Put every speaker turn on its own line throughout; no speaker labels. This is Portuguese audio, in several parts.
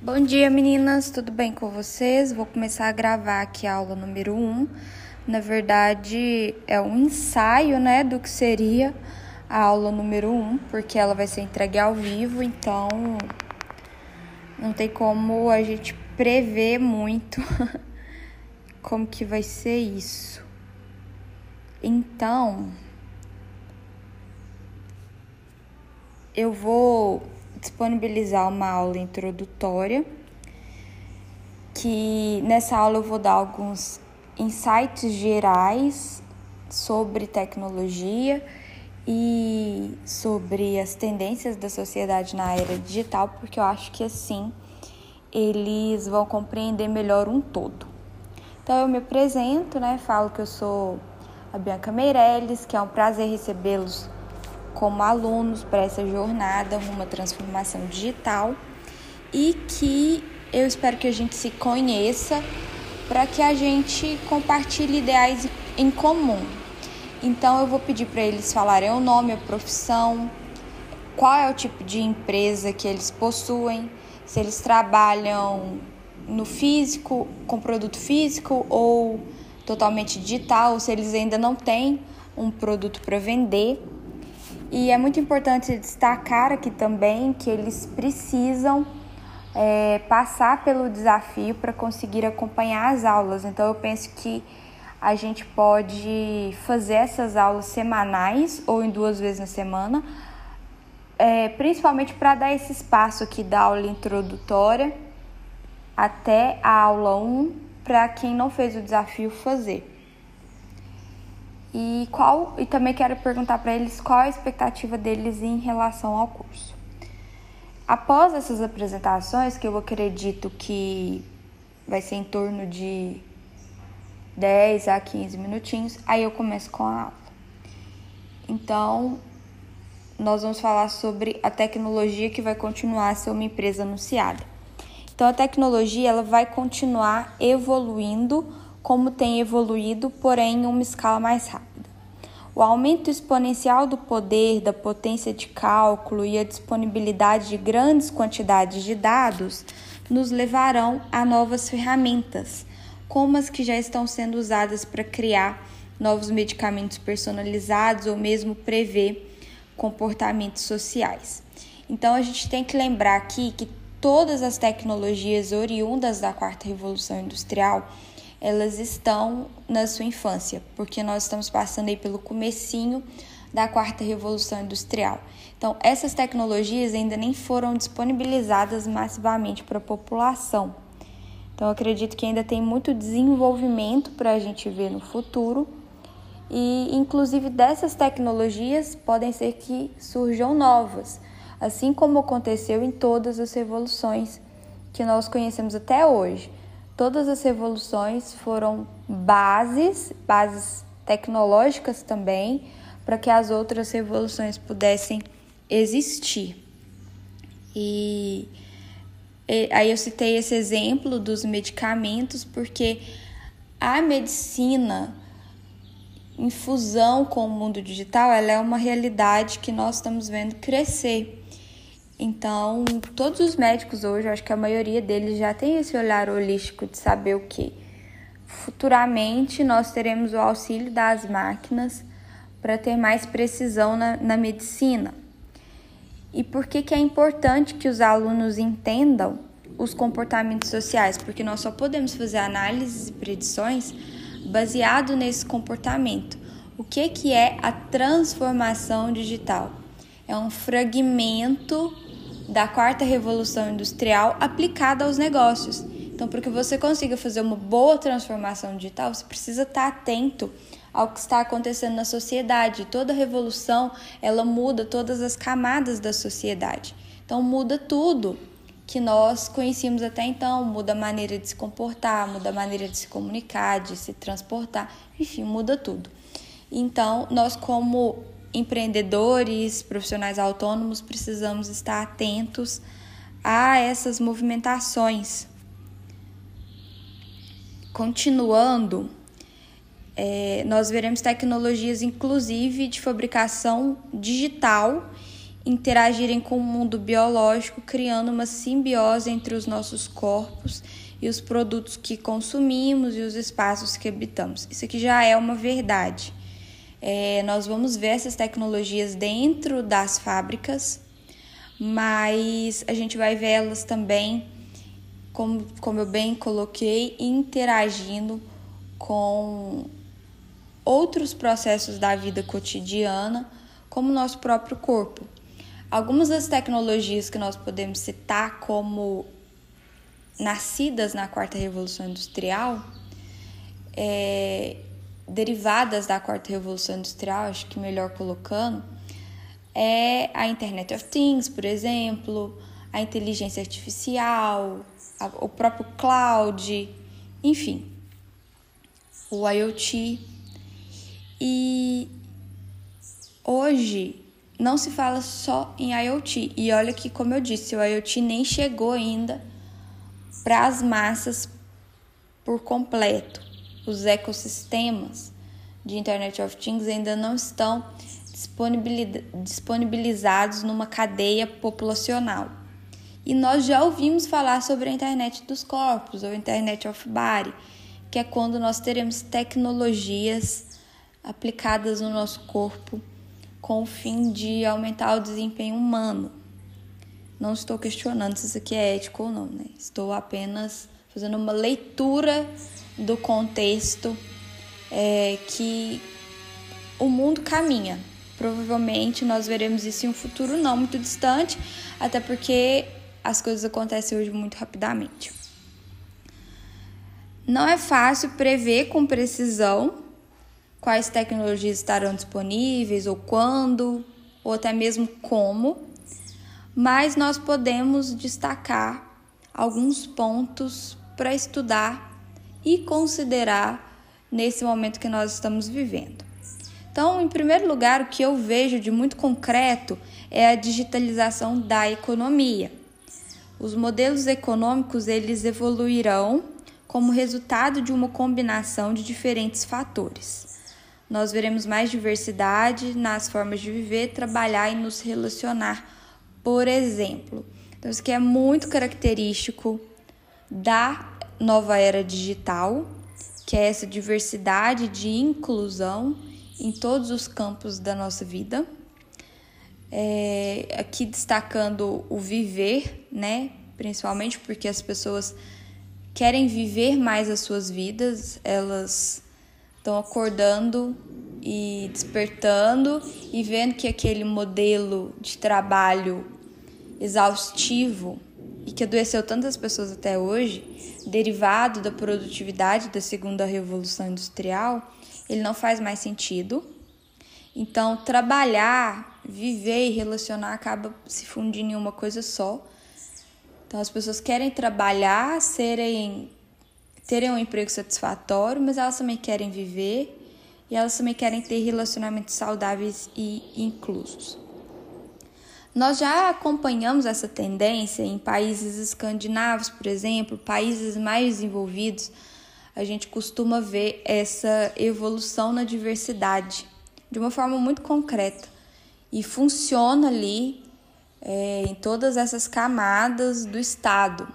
Bom dia, meninas, tudo bem com vocês? Vou começar a gravar aqui a aula número 1. Na verdade, é um ensaio, né, do que seria a aula número 1, porque ela vai ser entregue ao vivo, então não tem como a gente prever muito como que vai ser isso. Então, eu vou disponibilizar uma aula introdutória, que nessa aula eu vou dar alguns insights gerais sobre tecnologia e sobre as tendências da sociedade na era digital, porque eu acho que assim eles vão compreender melhor um todo. Então eu me apresento, né? Falo que eu sou a Bianca Meirelles, que é um prazer recebê-los como alunos para essa jornada à transformação digital e que eu espero que a gente se conheça para que a gente compartilhe ideais em comum. Então eu vou pedir para eles falarem o nome, a profissão, qual é o tipo de empresa que eles possuem, se eles trabalham no físico, com produto físico ou totalmente digital, se eles ainda não têm um produto para vender. E é muito importante destacar aqui também que eles precisam é, passar pelo desafio para conseguir acompanhar as aulas. Então, eu penso que a gente pode fazer essas aulas semanais ou em duas vezes na semana, é, principalmente para dar esse espaço aqui da aula introdutória até a aula 1 para quem não fez o desafio fazer. E qual e também quero perguntar para eles qual a expectativa deles em relação ao curso. Após essas apresentações, que eu acredito que vai ser em torno de 10 a 15 minutinhos, aí eu começo com a aula. Então, nós vamos falar sobre a tecnologia que vai continuar a ser uma empresa anunciada. Então, a tecnologia ela vai continuar evoluindo como tem evoluído, porém em uma escala mais rápida. O aumento exponencial do poder, da potência de cálculo e a disponibilidade de grandes quantidades de dados nos levarão a novas ferramentas, como as que já estão sendo usadas para criar novos medicamentos personalizados ou mesmo prever comportamentos sociais. Então a gente tem que lembrar aqui que todas as tecnologias oriundas da quarta revolução industrial elas estão na sua infância, porque nós estamos passando aí pelo comecinho da quarta revolução industrial. Então, essas tecnologias ainda nem foram disponibilizadas massivamente para a população. Então, acredito que ainda tem muito desenvolvimento para a gente ver no futuro. E, inclusive, dessas tecnologias podem ser que surjam novas, assim como aconteceu em todas as revoluções que nós conhecemos até hoje. Todas as revoluções foram bases, bases tecnológicas também, para que as outras revoluções pudessem existir. E, e aí eu citei esse exemplo dos medicamentos porque a medicina em fusão com o mundo digital, ela é uma realidade que nós estamos vendo crescer. Então, todos os médicos hoje, acho que a maioria deles já tem esse olhar holístico de saber o que futuramente nós teremos o auxílio das máquinas para ter mais precisão na, na medicina. E por que, que é importante que os alunos entendam os comportamentos sociais? Porque nós só podemos fazer análises e predições baseado nesse comportamento. O que, que é a transformação digital? É um fragmento da quarta revolução industrial aplicada aos negócios. Então, para que você consiga fazer uma boa transformação digital, você precisa estar atento ao que está acontecendo na sociedade. Toda revolução, ela muda todas as camadas da sociedade. Então, muda tudo que nós conhecíamos até então, muda a maneira de se comportar, muda a maneira de se comunicar, de se transportar, enfim, muda tudo. Então, nós como empreendedores, profissionais autônomos, precisamos estar atentos a essas movimentações. Continuando, é, nós veremos tecnologias, inclusive, de fabricação digital interagirem com o mundo biológico, criando uma simbiose entre os nossos corpos e os produtos que consumimos e os espaços que habitamos. Isso aqui já é uma verdade. É, nós vamos ver essas tecnologias dentro das fábricas, mas a gente vai ver elas também, como, como eu bem coloquei, interagindo com outros processos da vida cotidiana, como nosso próprio corpo. Algumas das tecnologias que nós podemos citar como nascidas na quarta revolução industrial, é, derivadas da quarta revolução industrial, acho que melhor colocando, é a Internet of Things, por exemplo, a inteligência artificial, a, o próprio cloud, enfim, o IoT. E hoje não se fala só em IoT. E olha que, como eu disse, o IoT nem chegou ainda para as massas por completo. Os ecossistemas de Internet of Things ainda não estão disponibilizados numa cadeia populacional. E nós já ouvimos falar sobre a internet dos corpos, ou Internet of Body, que é quando nós teremos tecnologias aplicadas no nosso corpo com o fim de aumentar o desempenho humano. Não estou questionando se isso aqui é ético ou não, né? Estou apenas fazendo uma leitura do contexto é, que o mundo caminha. Provavelmente nós veremos isso em um futuro não muito distante, até porque as coisas acontecem hoje muito rapidamente. Não é fácil prever com precisão quais tecnologias estarão disponíveis ou quando, ou até mesmo como, mas nós podemos destacar alguns pontos para estudar e considerar nesse momento que nós estamos vivendo. Então, em primeiro lugar, o que eu vejo de muito concreto é a digitalização da economia. Os modelos econômicos eles evoluirão como resultado de uma combinação de diferentes fatores nós veremos mais diversidade nas formas de viver, trabalhar e nos relacionar, por exemplo. Então, isso aqui é muito característico da nova era digital, que é essa diversidade de inclusão em todos os campos da nossa vida. É, aqui destacando o viver, né? Principalmente porque as pessoas querem viver mais as suas vidas, elas estão acordando e despertando e vendo que aquele modelo de trabalho exaustivo e que adoeceu tantas pessoas até hoje, derivado da produtividade da segunda revolução industrial, ele não faz mais sentido. Então, trabalhar, viver e relacionar acaba se fundindo em uma coisa só. Então, as pessoas querem trabalhar, serem terem um emprego satisfatório, mas elas também querem viver e elas também querem ter relacionamentos saudáveis e inclusos. Nós já acompanhamos essa tendência em países escandinavos, por exemplo, países mais desenvolvidos. A gente costuma ver essa evolução na diversidade de uma forma muito concreta e funciona ali é, em todas essas camadas do Estado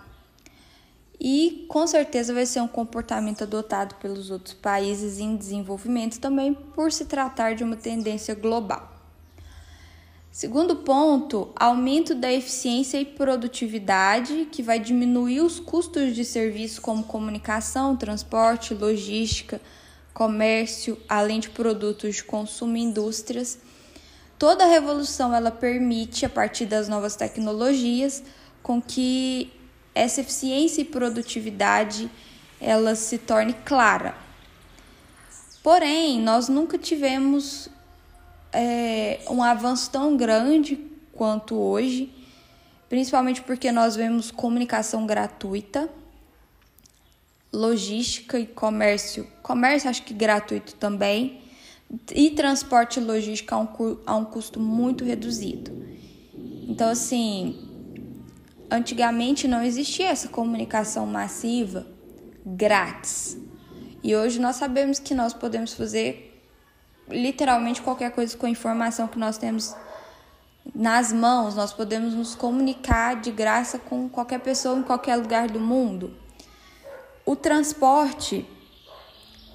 e com certeza vai ser um comportamento adotado pelos outros países em desenvolvimento também por se tratar de uma tendência global. Segundo ponto, aumento da eficiência e produtividade, que vai diminuir os custos de serviços como comunicação, transporte, logística, comércio, além de produtos de consumo e indústrias. Toda a revolução ela permite, a partir das novas tecnologias, com que essa eficiência e produtividade ela se torne clara. Porém, nós nunca tivemos é, um avanço tão grande quanto hoje, principalmente porque nós vemos comunicação gratuita, logística e comércio, comércio acho que gratuito também, e transporte e logística a um, a um custo muito reduzido. Então, assim, Antigamente não existia essa comunicação massiva grátis. E hoje nós sabemos que nós podemos fazer literalmente qualquer coisa com a informação que nós temos nas mãos, nós podemos nos comunicar de graça com qualquer pessoa em qualquer lugar do mundo. O transporte,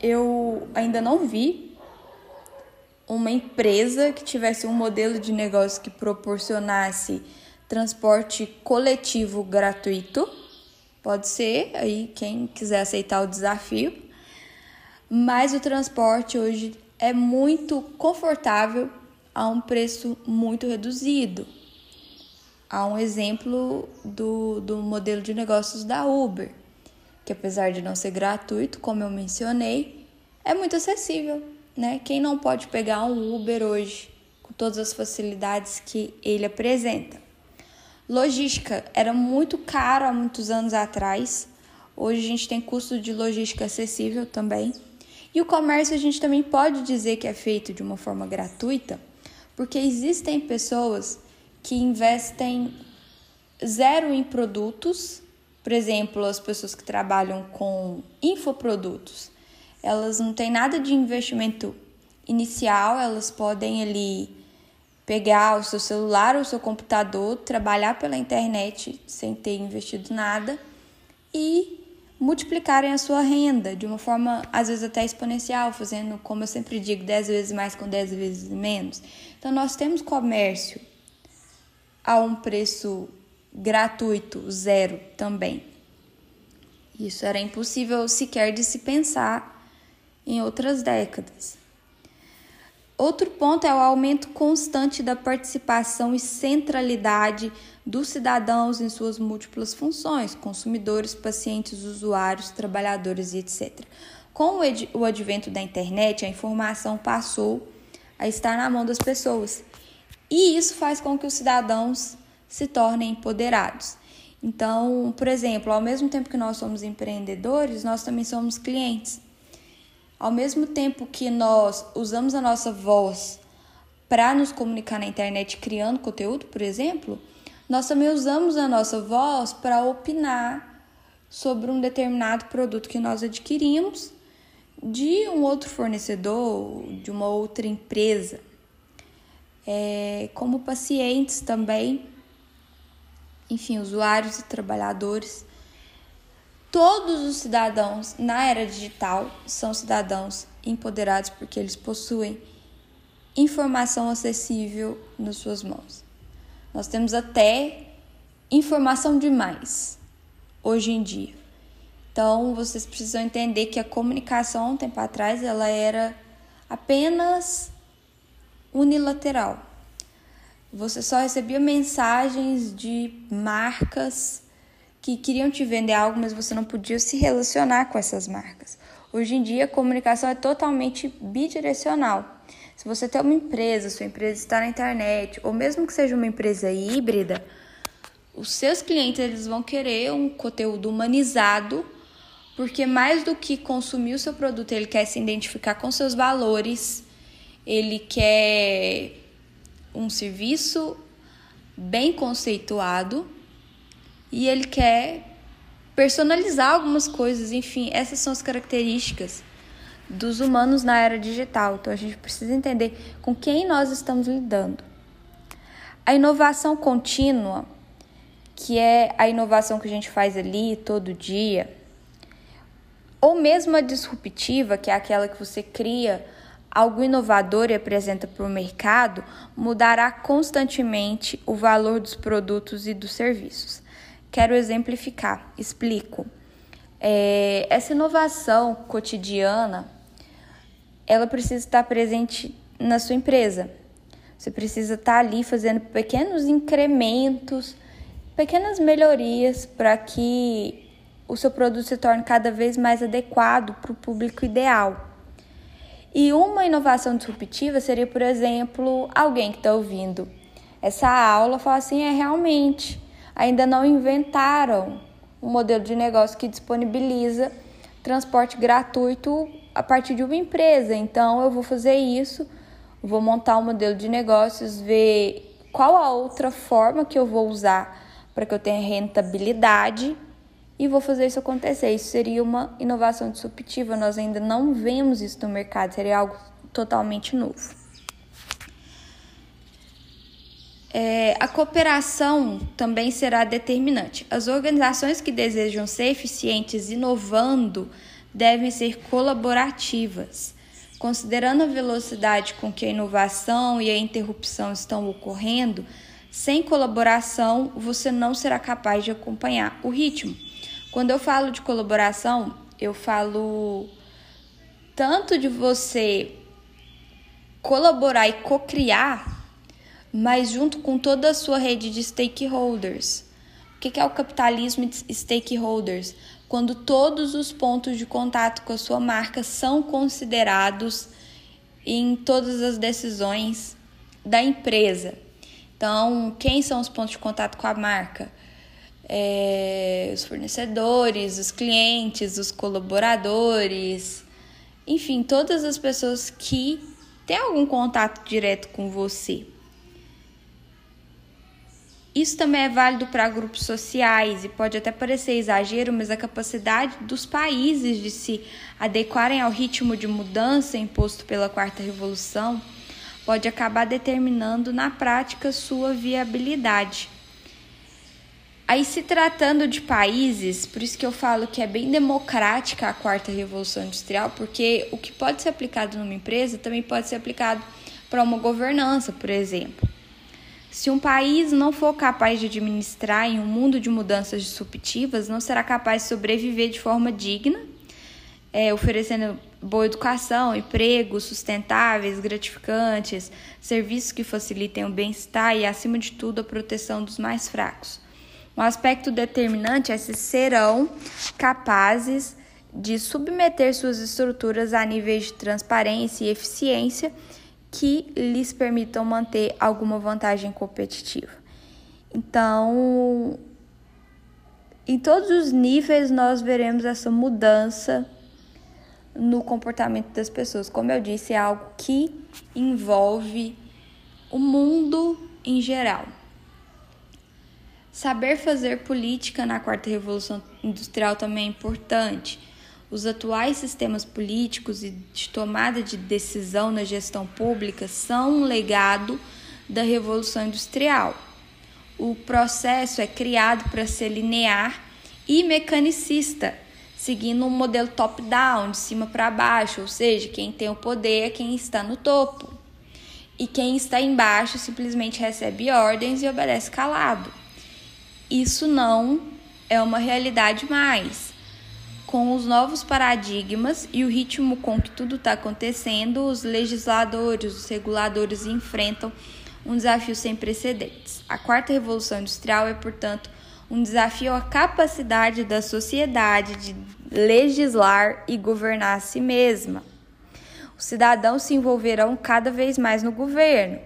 eu ainda não vi uma empresa que tivesse um modelo de negócio que proporcionasse transporte coletivo gratuito. Pode ser, aí quem quiser aceitar o desafio. Mas o transporte hoje é muito confortável a um preço muito reduzido. Há um exemplo do, do modelo de negócios da Uber, que apesar de não ser gratuito, como eu mencionei, é muito acessível. Né? Quem não pode pegar um Uber hoje com todas as facilidades que ele apresenta? Logística era muito caro há muitos anos atrás. Hoje a gente tem custo de logística acessível também. E o comércio a gente também pode dizer que é feito de uma forma gratuita, porque existem pessoas que investem zero em produtos, por exemplo, as pessoas que trabalham com infoprodutos, elas não têm nada de investimento inicial, elas podem ali pegar o seu celular ou o seu computador, trabalhar pela internet sem ter investido nada e multiplicarem a sua renda de uma forma, às vezes até exponencial, fazendo, como eu sempre digo, 10 vezes mais com 10 vezes menos. Então, nós temos comércio a um preço gratuito, zero também. Isso era impossível sequer de se pensar em outras décadas. Outro ponto é o aumento constante da participação e centralidade dos cidadãos em suas múltiplas funções, consumidores, pacientes, usuários, trabalhadores e etc. Com o advento da internet, a informação passou a estar na mão das pessoas. E isso faz com que os cidadãos se tornem empoderados. Então, por exemplo, ao mesmo tempo que nós somos empreendedores, nós também somos clientes. Ao mesmo tempo que nós usamos a nossa voz para nos comunicar na internet criando conteúdo, por exemplo, nós também usamos a nossa voz para opinar sobre um determinado produto que nós adquirimos de um outro fornecedor, de uma outra empresa. É, como pacientes também, enfim, usuários e trabalhadores Todos os cidadãos na era digital são cidadãos empoderados porque eles possuem informação acessível nas suas mãos. Nós temos até informação demais hoje em dia. Então, vocês precisam entender que a comunicação, um tempo atrás, ela era apenas unilateral. Você só recebia mensagens de marcas que queriam te vender algo, mas você não podia se relacionar com essas marcas. Hoje em dia, a comunicação é totalmente bidirecional. Se você tem uma empresa, sua empresa está na internet, ou mesmo que seja uma empresa híbrida, os seus clientes eles vão querer um conteúdo humanizado, porque mais do que consumir o seu produto, ele quer se identificar com seus valores, ele quer um serviço bem conceituado e ele quer personalizar algumas coisas, enfim, essas são as características dos humanos na era digital. Então a gente precisa entender com quem nós estamos lidando. A inovação contínua, que é a inovação que a gente faz ali todo dia, ou mesmo a disruptiva, que é aquela que você cria algo inovador e apresenta para o mercado, mudará constantemente o valor dos produtos e dos serviços. Quero exemplificar, explico. É, essa inovação cotidiana, ela precisa estar presente na sua empresa. Você precisa estar ali fazendo pequenos incrementos, pequenas melhorias para que o seu produto se torne cada vez mais adequado para o público ideal. E uma inovação disruptiva seria, por exemplo, alguém que está ouvindo essa aula falar assim: é realmente ainda não inventaram um modelo de negócio que disponibiliza transporte gratuito a partir de uma empresa. Então, eu vou fazer isso, vou montar um modelo de negócios, ver qual a outra forma que eu vou usar para que eu tenha rentabilidade e vou fazer isso acontecer. Isso seria uma inovação disruptiva, nós ainda não vemos isso no mercado, seria algo totalmente novo. É, a cooperação também será determinante. As organizações que desejam ser eficientes inovando devem ser colaborativas. Considerando a velocidade com que a inovação e a interrupção estão ocorrendo, sem colaboração você não será capaz de acompanhar o ritmo. Quando eu falo de colaboração, eu falo tanto de você colaborar e co-criar, mas junto com toda a sua rede de stakeholders. O que é o capitalismo de stakeholders? Quando todos os pontos de contato com a sua marca são considerados em todas as decisões da empresa. Então, quem são os pontos de contato com a marca? É, os fornecedores, os clientes, os colaboradores, enfim, todas as pessoas que têm algum contato direto com você. Isso também é válido para grupos sociais e pode até parecer exagero, mas a capacidade dos países de se adequarem ao ritmo de mudança imposto pela Quarta Revolução pode acabar determinando na prática sua viabilidade. Aí, se tratando de países, por isso que eu falo que é bem democrática a quarta revolução industrial, porque o que pode ser aplicado numa empresa também pode ser aplicado para uma governança, por exemplo. Se um país não for capaz de administrar em um mundo de mudanças disruptivas, não será capaz de sobreviver de forma digna, é, oferecendo boa educação, empregos sustentáveis, gratificantes, serviços que facilitem o bem-estar e, acima de tudo, a proteção dos mais fracos. Um aspecto determinante é se serão capazes de submeter suas estruturas a níveis de transparência e eficiência que lhes permitam manter alguma vantagem competitiva. Então, em todos os níveis nós veremos essa mudança no comportamento das pessoas. Como eu disse, é algo que envolve o mundo em geral. Saber fazer política na quarta revolução industrial também é importante. Os atuais sistemas políticos e de tomada de decisão na gestão pública são um legado da revolução industrial. O processo é criado para ser linear e mecanicista seguindo um modelo top-down, de cima para baixo, ou seja, quem tem o poder é quem está no topo. E quem está embaixo simplesmente recebe ordens e obedece calado. Isso não é uma realidade mais. Com os novos paradigmas e o ritmo com que tudo está acontecendo, os legisladores, os reguladores enfrentam um desafio sem precedentes. A quarta revolução industrial é, portanto, um desafio à capacidade da sociedade de legislar e governar a si mesma. Os cidadãos se envolverão cada vez mais no governo.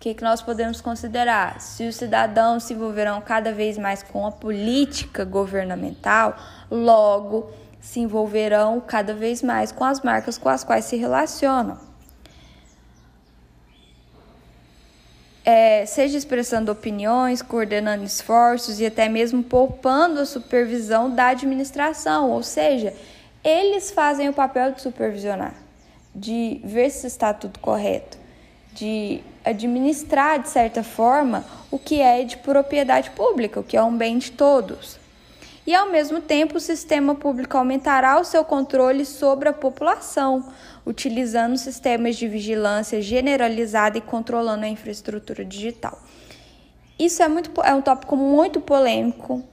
O que, que nós podemos considerar? Se os cidadãos se envolverão cada vez mais com a política governamental, logo se envolverão cada vez mais com as marcas com as quais se relacionam. é, seja expressando opiniões, coordenando esforços e até mesmo poupando a supervisão da administração, ou seja, eles fazem o papel de supervisionar, de ver se está tudo correto, de administrar de certa forma o que é de propriedade pública, o que é um bem de todos e, ao mesmo tempo, o sistema público aumentará o seu controle sobre a população, utilizando sistemas de vigilância generalizada e controlando a infraestrutura digital. Isso é, muito, é um tópico muito polêmico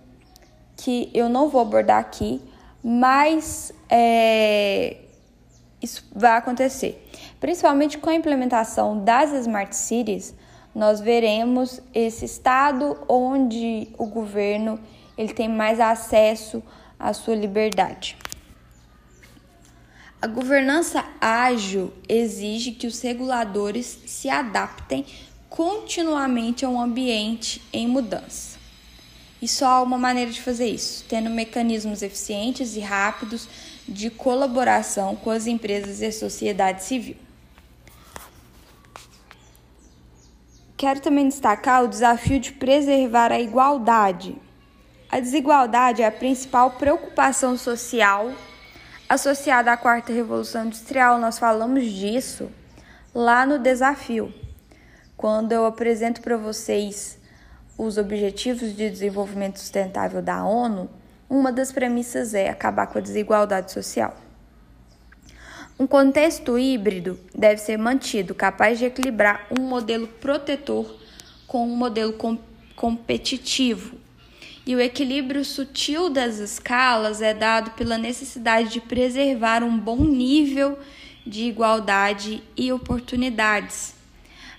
que eu não vou abordar aqui, mas é, isso vai acontecer. Principalmente com a implementação das smart cities, nós veremos esse estado onde o governo ele tem mais acesso à sua liberdade. A governança ágil exige que os reguladores se adaptem continuamente a um ambiente em mudança. E só há uma maneira de fazer isso, tendo mecanismos eficientes e rápidos de colaboração com as empresas e a sociedade civil. Quero também destacar o desafio de preservar a igualdade a desigualdade é a principal preocupação social associada à quarta revolução industrial. Nós falamos disso lá no desafio. quando eu apresento para vocês os Objetivos de Desenvolvimento Sustentável da ONU, uma das premissas é acabar com a desigualdade social. Um contexto híbrido deve ser mantido, capaz de equilibrar um modelo protetor com um modelo com competitivo. E o equilíbrio sutil das escalas é dado pela necessidade de preservar um bom nível de igualdade e oportunidades,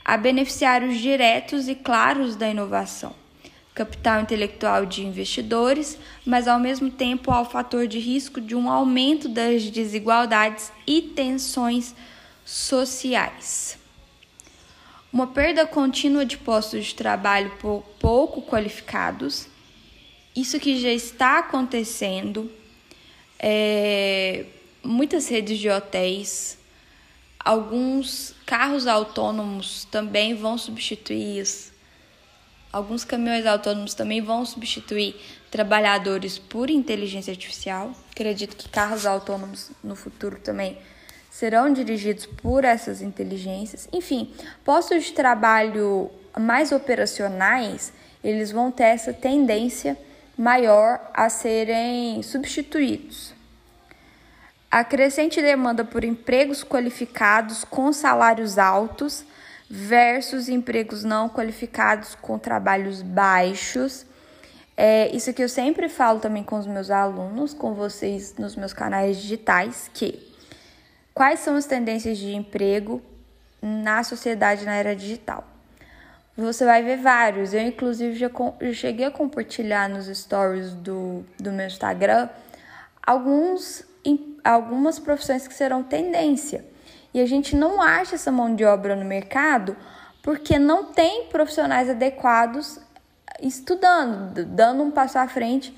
a beneficiários diretos e claros da inovação capital intelectual de investidores, mas ao mesmo tempo ao fator de risco de um aumento das desigualdades e tensões sociais. Uma perda contínua de postos de trabalho pouco qualificados, isso que já está acontecendo, é, muitas redes de hotéis, alguns carros autônomos também vão substituir Alguns caminhões autônomos também vão substituir trabalhadores por inteligência artificial. Acredito que carros autônomos no futuro também serão dirigidos por essas inteligências. Enfim, postos de trabalho mais operacionais, eles vão ter essa tendência maior a serem substituídos. A crescente demanda por empregos qualificados com salários altos versus empregos não qualificados com trabalhos baixos. É isso que eu sempre falo também com os meus alunos, com vocês nos meus canais digitais, que quais são as tendências de emprego na sociedade na era digital. Você vai ver vários. Eu, inclusive, já eu cheguei a compartilhar nos stories do, do meu Instagram alguns, algumas profissões que serão tendência. E a gente não acha essa mão de obra no mercado porque não tem profissionais adequados estudando, dando um passo à frente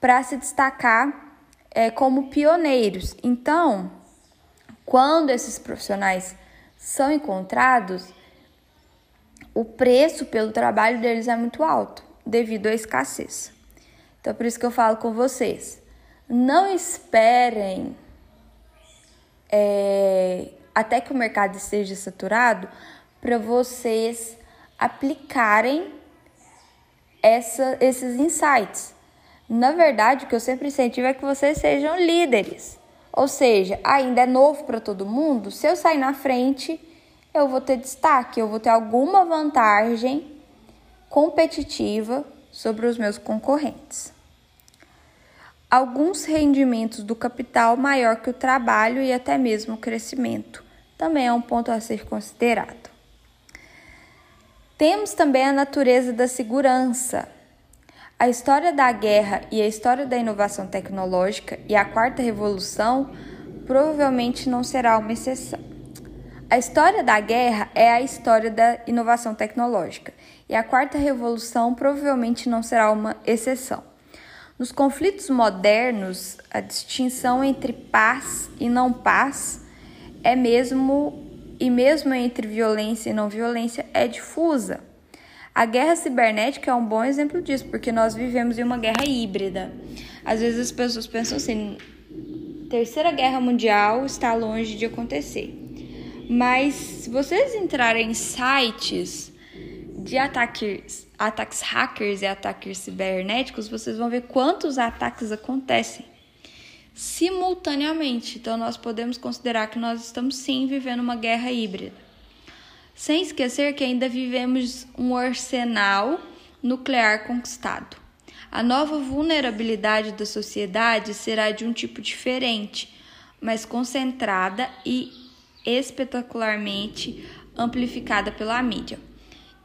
para se destacar é, como pioneiros. Então, quando esses profissionais são encontrados, o preço pelo trabalho deles é muito alto, devido à escassez. Então, por isso que eu falo com vocês: não esperem é, até que o mercado esteja saturado, para vocês aplicarem essa, esses insights. Na verdade, o que eu sempre incentivo é que vocês sejam líderes. Ou seja, ainda é novo para todo mundo. Se eu sair na frente, eu vou ter destaque, eu vou ter alguma vantagem competitiva sobre os meus concorrentes alguns rendimentos do capital maior que o trabalho e até mesmo o crescimento. Também é um ponto a ser considerado. Temos também a natureza da segurança. A história da guerra e a história da inovação tecnológica e a quarta revolução provavelmente não será uma exceção. A história da guerra é a história da inovação tecnológica e a quarta revolução provavelmente não será uma exceção. Nos conflitos modernos, a distinção entre paz e não paz é mesmo e mesmo entre violência e não violência é difusa. A guerra cibernética é um bom exemplo disso, porque nós vivemos em uma guerra híbrida. Às vezes as pessoas pensam assim: Terceira Guerra Mundial está longe de acontecer. Mas se vocês entrarem em sites de ataques, ataques hackers e ataques cibernéticos, vocês vão ver quantos ataques acontecem simultaneamente. Então, nós podemos considerar que nós estamos sim vivendo uma guerra híbrida. Sem esquecer que ainda vivemos um arsenal nuclear conquistado. A nova vulnerabilidade da sociedade será de um tipo diferente, mas concentrada e espetacularmente amplificada pela mídia.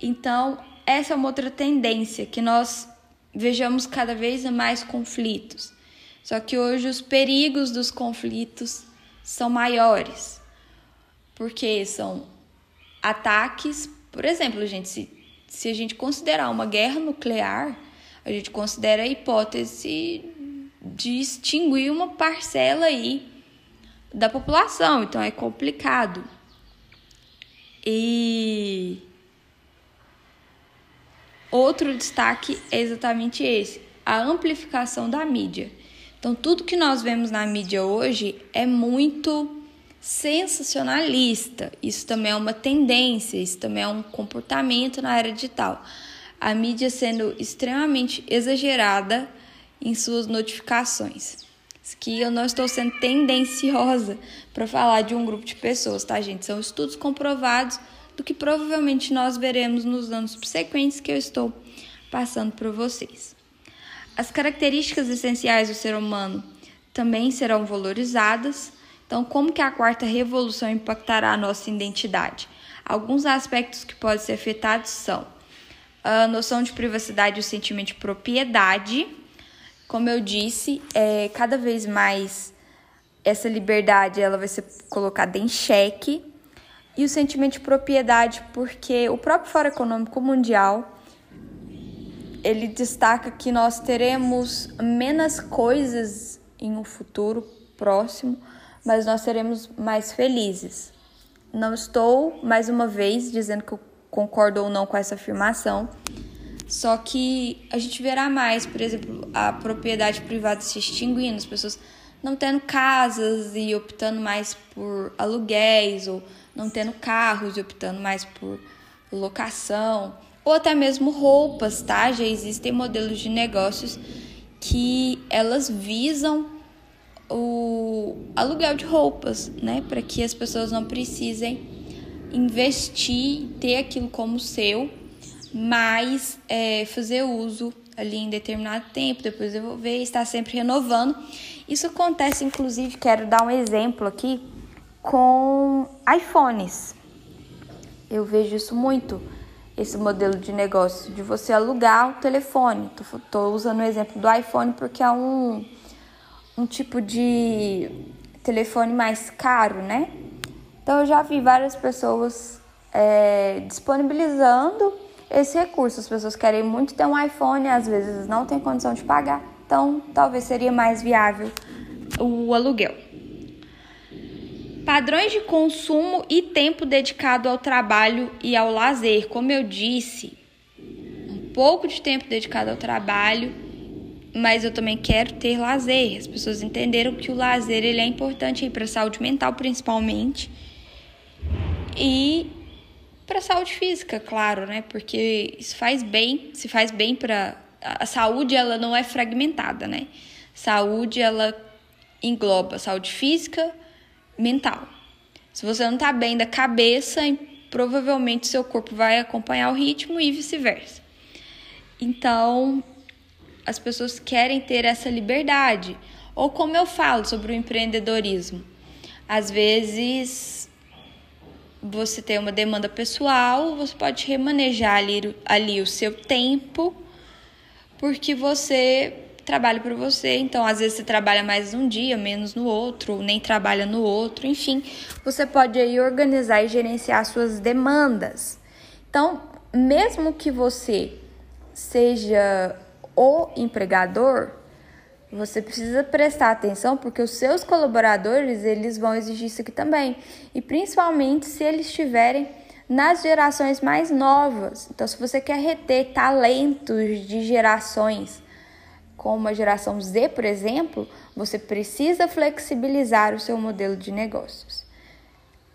Então, essa é uma outra tendência que nós vejamos cada vez mais conflitos. Só que hoje os perigos dos conflitos são maiores. Porque são ataques, por exemplo, gente, se, se a gente considerar uma guerra nuclear, a gente considera a hipótese de extinguir uma parcela aí da população, então é complicado. E Outro destaque é exatamente esse: a amplificação da mídia. Então, tudo que nós vemos na mídia hoje é muito sensacionalista. Isso também é uma tendência, isso também é um comportamento na era digital. A mídia sendo extremamente exagerada em suas notificações. Que eu não estou sendo tendenciosa para falar de um grupo de pessoas, tá, gente? São estudos comprovados do que provavelmente nós veremos nos anos subsequentes que eu estou passando para vocês. As características essenciais do ser humano também serão valorizadas. Então, como que a quarta revolução impactará a nossa identidade? Alguns aspectos que podem ser afetados são a noção de privacidade e o sentimento de propriedade. Como eu disse, é, cada vez mais essa liberdade ela vai ser colocada em xeque e o sentimento de propriedade, porque o próprio Fórum Econômico Mundial ele destaca que nós teremos menos coisas em um futuro próximo, mas nós seremos mais felizes. Não estou, mais uma vez, dizendo que eu concordo ou não com essa afirmação, só que a gente verá mais, por exemplo, a propriedade privada se extinguindo, as pessoas não tendo casas e optando mais por aluguéis, ou não tendo carros e optando mais por locação, ou até mesmo roupas, tá? Já existem modelos de negócios que elas visam o aluguel de roupas, né, para que as pessoas não precisem investir, ter aquilo como seu, mas é, fazer uso ali em determinado tempo, depois devolver, estar sempre renovando. Isso acontece, inclusive, quero dar um exemplo aqui com iPhones. Eu vejo isso muito esse modelo de negócio de você alugar o telefone. Estou usando o exemplo do iPhone porque é um, um tipo de telefone mais caro, né? Então eu já vi várias pessoas é, disponibilizando esse recurso. As pessoas querem muito ter um iPhone, às vezes não tem condição de pagar, então talvez seria mais viável o aluguel. Padrões de consumo e tempo dedicado ao trabalho e ao lazer. Como eu disse, um pouco de tempo dedicado ao trabalho, mas eu também quero ter lazer. As pessoas entenderam que o lazer ele é importante para a saúde mental, principalmente, e para a saúde física, claro, né? Porque isso faz bem, se faz bem para a saúde, ela não é fragmentada, né? Saúde ela engloba saúde física, mental. Se você não está bem da cabeça, provavelmente seu corpo vai acompanhar o ritmo e vice-versa. Então, as pessoas querem ter essa liberdade. Ou como eu falo sobre o empreendedorismo, às vezes você tem uma demanda pessoal, você pode remanejar ali, ali o seu tempo, porque você trabalho para você. Então, às vezes você trabalha mais um dia, menos no outro, ou nem trabalha no outro, enfim, você pode aí organizar e gerenciar suas demandas. Então, mesmo que você seja o empregador, você precisa prestar atenção porque os seus colaboradores, eles vão exigir isso aqui também. E principalmente se eles estiverem nas gerações mais novas. Então, se você quer reter talentos de gerações como a geração Z, por exemplo, você precisa flexibilizar o seu modelo de negócios.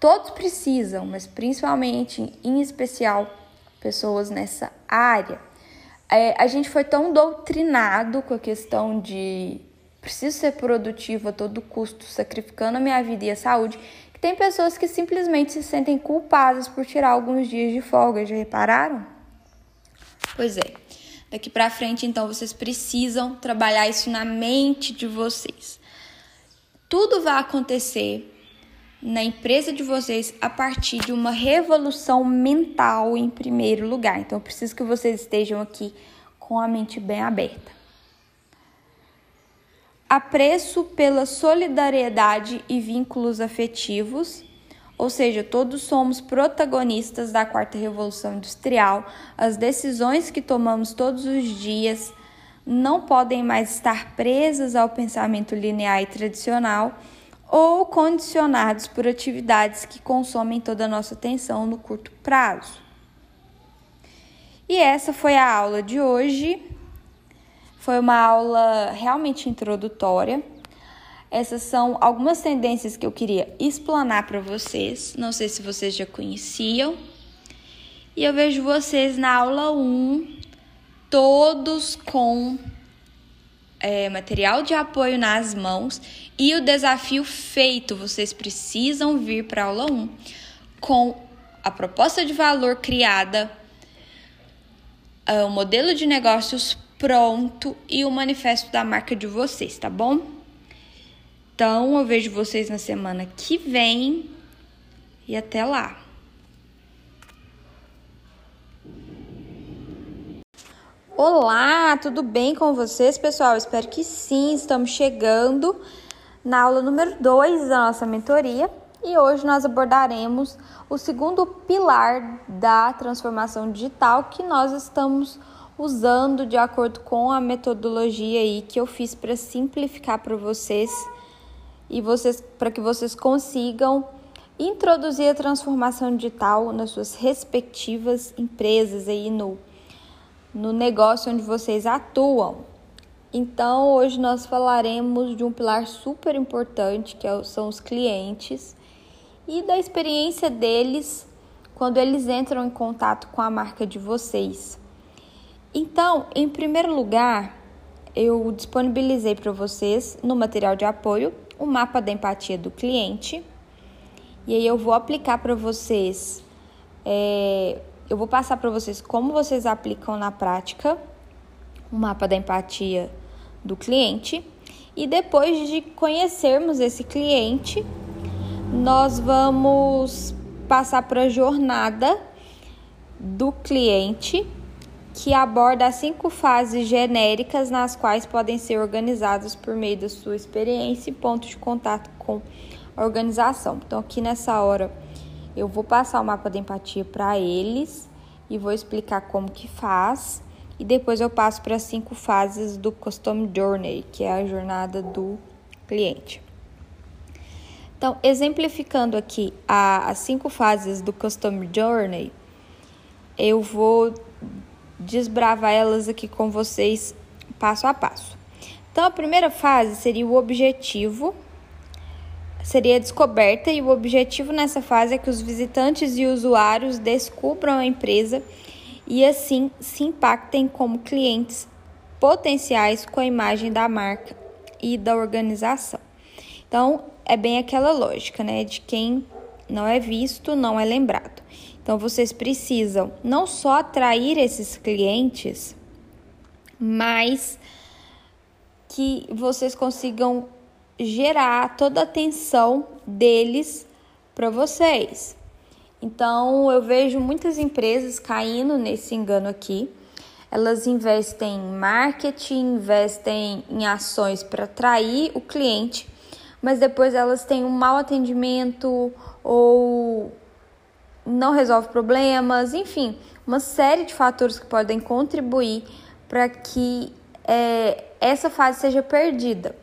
Todos precisam, mas principalmente, em especial, pessoas nessa área. É, a gente foi tão doutrinado com a questão de preciso ser produtivo a todo custo, sacrificando a minha vida e a saúde, que tem pessoas que simplesmente se sentem culpadas por tirar alguns dias de folga. Já repararam? Pois é. Daqui para frente, então, vocês precisam trabalhar isso na mente de vocês. Tudo vai acontecer na empresa de vocês a partir de uma revolução mental em primeiro lugar. Então, eu preciso que vocês estejam aqui com a mente bem aberta. Apreço pela solidariedade e vínculos afetivos ou seja, todos somos protagonistas da quarta revolução industrial. As decisões que tomamos todos os dias não podem mais estar presas ao pensamento linear e tradicional ou condicionados por atividades que consomem toda a nossa atenção no curto prazo. E essa foi a aula de hoje. Foi uma aula realmente introdutória. Essas são algumas tendências que eu queria explanar para vocês. Não sei se vocês já conheciam. E eu vejo vocês na aula 1, todos com é, material de apoio nas mãos e o desafio feito. Vocês precisam vir para a aula 1 com a proposta de valor criada, o modelo de negócios pronto e o manifesto da marca de vocês, tá bom? Então, eu vejo vocês na semana que vem e até lá. Olá, tudo bem com vocês, pessoal? Espero que sim. Estamos chegando na aula número 2 da nossa mentoria e hoje nós abordaremos o segundo pilar da transformação digital que nós estamos usando de acordo com a metodologia aí que eu fiz para simplificar para vocês e vocês para que vocês consigam introduzir a transformação digital nas suas respectivas empresas aí no no negócio onde vocês atuam. Então, hoje nós falaremos de um pilar super importante que é são os clientes e da experiência deles quando eles entram em contato com a marca de vocês. Então, em primeiro lugar, eu disponibilizei para vocês no material de apoio o mapa da empatia do cliente. E aí eu vou aplicar para vocês, é, eu vou passar para vocês como vocês aplicam na prática o mapa da empatia do cliente. E depois de conhecermos esse cliente, nós vamos passar para a jornada do cliente que aborda as cinco fases genéricas nas quais podem ser organizados por meio da sua experiência e ponto de contato com a organização. Então, aqui nessa hora, eu vou passar o mapa de empatia para eles e vou explicar como que faz. E depois eu passo para as cinco fases do Custom Journey, que é a jornada do cliente. Então, exemplificando aqui a, as cinco fases do Custom Journey, eu vou desbravar elas aqui com vocês passo a passo. Então, a primeira fase seria o objetivo, seria a descoberta, e o objetivo nessa fase é que os visitantes e usuários descubram a empresa e assim se impactem como clientes potenciais com a imagem da marca e da organização. Então, é bem aquela lógica, né, de quem não é visto, não é lembrado. Então vocês precisam não só atrair esses clientes, mas que vocês consigam gerar toda a atenção deles para vocês. Então eu vejo muitas empresas caindo nesse engano aqui. Elas investem em marketing, investem em ações para atrair o cliente, mas depois elas têm um mau atendimento ou não resolve problemas, enfim, uma série de fatores que podem contribuir para que é, essa fase seja perdida.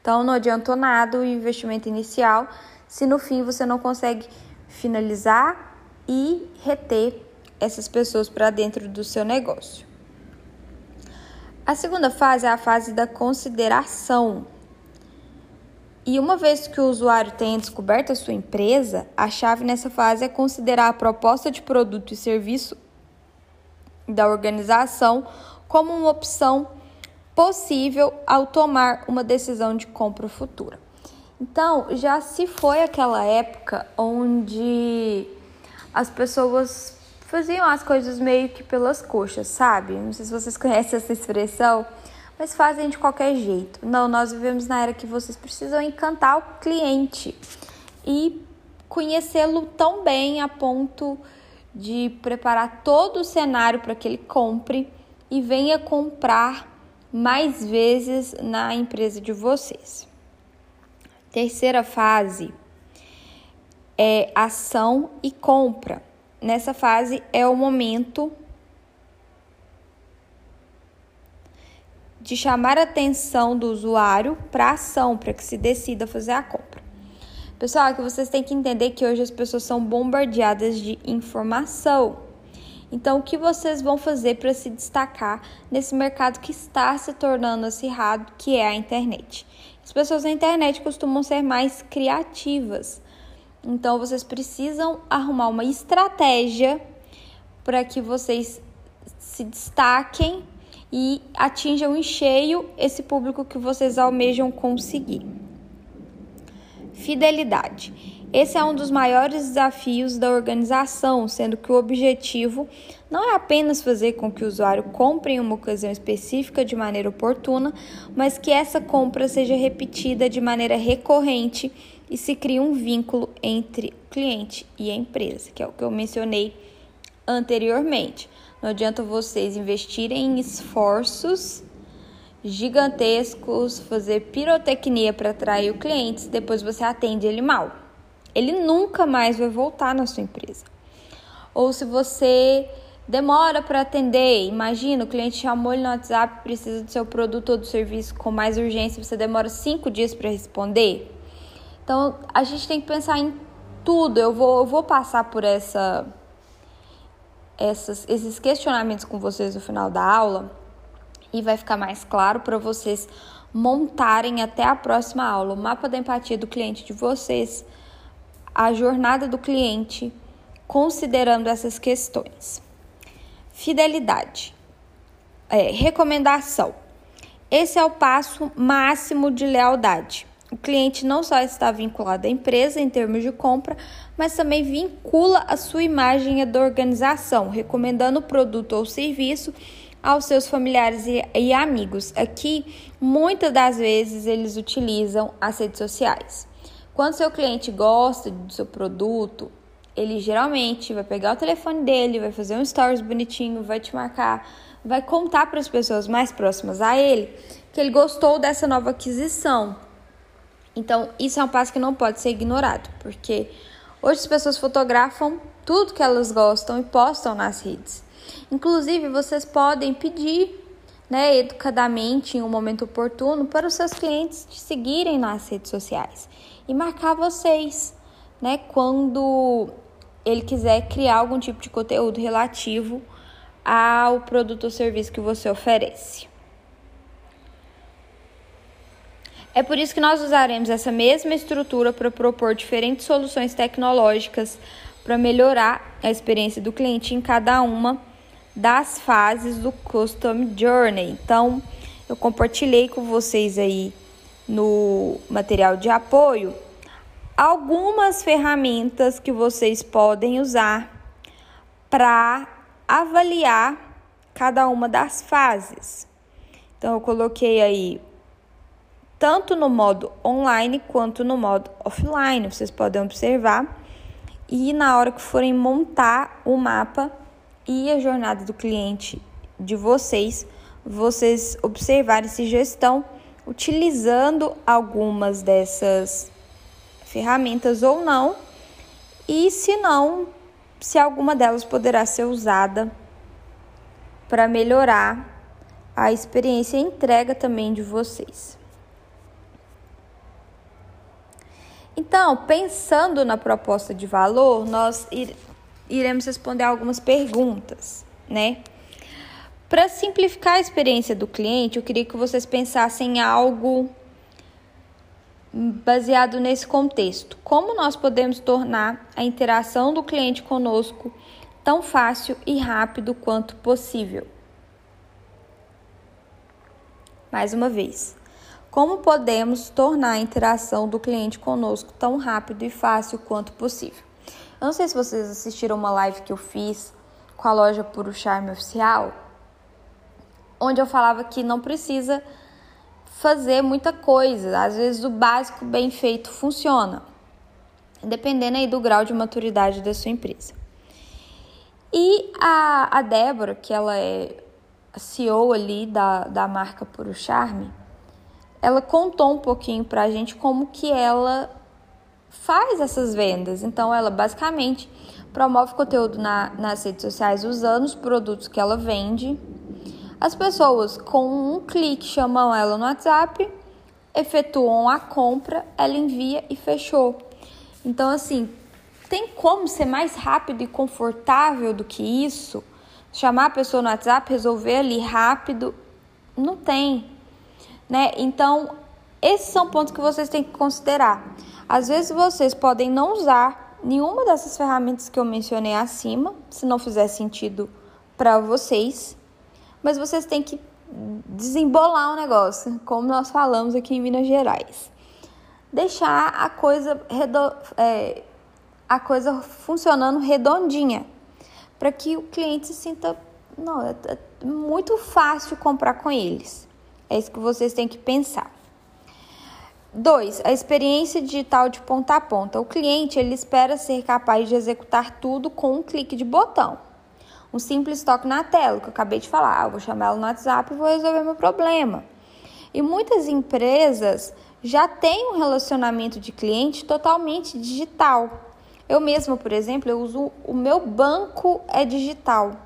Então, não adiantou nada o investimento inicial se no fim você não consegue finalizar e reter essas pessoas para dentro do seu negócio. A segunda fase é a fase da consideração. E uma vez que o usuário tenha descoberto a sua empresa, a chave nessa fase é considerar a proposta de produto e serviço da organização como uma opção possível ao tomar uma decisão de compra futura. Então, já se foi aquela época onde as pessoas faziam as coisas meio que pelas coxas, sabe? Não sei se vocês conhecem essa expressão mas fazem de qualquer jeito. Não, nós vivemos na era que vocês precisam encantar o cliente e conhecê-lo tão bem a ponto de preparar todo o cenário para que ele compre e venha comprar mais vezes na empresa de vocês. Terceira fase é ação e compra. Nessa fase é o momento de chamar a atenção do usuário para ação, para que se decida fazer a compra. Pessoal, é que vocês têm que entender que hoje as pessoas são bombardeadas de informação. Então, o que vocês vão fazer para se destacar nesse mercado que está se tornando acirrado, que é a internet? As pessoas na internet costumam ser mais criativas. Então, vocês precisam arrumar uma estratégia para que vocês se destaquem e atinjam em cheio esse público que vocês almejam conseguir. Fidelidade. Esse é um dos maiores desafios da organização, sendo que o objetivo não é apenas fazer com que o usuário compre em uma ocasião específica de maneira oportuna, mas que essa compra seja repetida de maneira recorrente e se crie um vínculo entre cliente e empresa, que é o que eu mencionei anteriormente. Não adianta vocês investirem em esforços gigantescos, fazer pirotecnia para atrair o cliente, depois você atende ele mal. Ele nunca mais vai voltar na sua empresa. Ou se você demora para atender, imagina, o cliente chamou ele no WhatsApp, precisa do seu produto ou do serviço com mais urgência, você demora cinco dias para responder. Então, a gente tem que pensar em tudo. Eu vou, eu vou passar por essa essas, esses questionamentos com vocês no final da aula e vai ficar mais claro para vocês montarem até a próxima aula o mapa da empatia do cliente de vocês, a jornada do cliente, considerando essas questões. Fidelidade. É, recomendação. Esse é o passo máximo de lealdade. O cliente não só está vinculado à empresa em termos de compra, mas também vincula a sua imagem da organização, recomendando o produto ou serviço aos seus familiares e, e amigos. Aqui, muitas das vezes, eles utilizam as redes sociais. Quando seu cliente gosta do seu produto, ele geralmente vai pegar o telefone dele, vai fazer um stories bonitinho, vai te marcar, vai contar para as pessoas mais próximas a ele que ele gostou dessa nova aquisição. Então, isso é um passo que não pode ser ignorado, porque hoje as pessoas fotografam tudo que elas gostam e postam nas redes. Inclusive, vocês podem pedir, né, educadamente, em um momento oportuno, para os seus clientes te seguirem nas redes sociais e marcar vocês, né, quando ele quiser criar algum tipo de conteúdo relativo ao produto ou serviço que você oferece. É por isso que nós usaremos essa mesma estrutura para propor diferentes soluções tecnológicas para melhorar a experiência do cliente em cada uma das fases do Custom Journey. Então, eu compartilhei com vocês aí no material de apoio algumas ferramentas que vocês podem usar para avaliar cada uma das fases. Então, eu coloquei aí tanto no modo online quanto no modo offline. Vocês podem observar. E na hora que forem montar o mapa e a jornada do cliente de vocês, vocês observarem se já estão utilizando algumas dessas ferramentas ou não, e se não, se alguma delas poderá ser usada para melhorar a experiência e entrega também de vocês. Então, pensando na proposta de valor, nós iremos responder algumas perguntas, né? Para simplificar a experiência do cliente, eu queria que vocês pensassem em algo baseado nesse contexto. Como nós podemos tornar a interação do cliente conosco tão fácil e rápido quanto possível? Mais uma vez, como podemos tornar a interação do cliente conosco tão rápido e fácil quanto possível? Eu não sei se vocês assistiram uma live que eu fiz com a loja Puro Charme Oficial, onde eu falava que não precisa fazer muita coisa. Às vezes o básico bem feito funciona, dependendo aí do grau de maturidade da sua empresa. E a, a Débora, que ela é CEO ali da, da marca Puro Charme, ela contou um pouquinho para a gente como que ela faz essas vendas. Então, ela basicamente promove conteúdo na, nas redes sociais usando os produtos que ela vende. As pessoas, com um clique, chamam ela no WhatsApp, efetuam a compra, ela envia e fechou. Então, assim, tem como ser mais rápido e confortável do que isso? chamar a pessoa no WhatsApp, resolver ali rápido. Não tem, né? Então, esses são pontos que vocês têm que considerar. Às vezes vocês podem não usar nenhuma dessas ferramentas que eu mencionei acima, se não fizer sentido para vocês, mas vocês têm que desembolar o negócio, como nós falamos aqui em Minas Gerais. Deixar a coisa, é, a coisa funcionando redondinha, para que o cliente se sinta, não, é, é muito fácil comprar com eles. É isso que vocês têm que pensar. 2. A experiência digital de ponta a ponta. O cliente ele espera ser capaz de executar tudo com um clique de botão. Um simples toque na tela, que eu acabei de falar. Ah, vou chamar ela no WhatsApp e vou resolver meu problema. E muitas empresas já têm um relacionamento de cliente totalmente digital. Eu mesma, por exemplo, eu uso o meu banco é digital.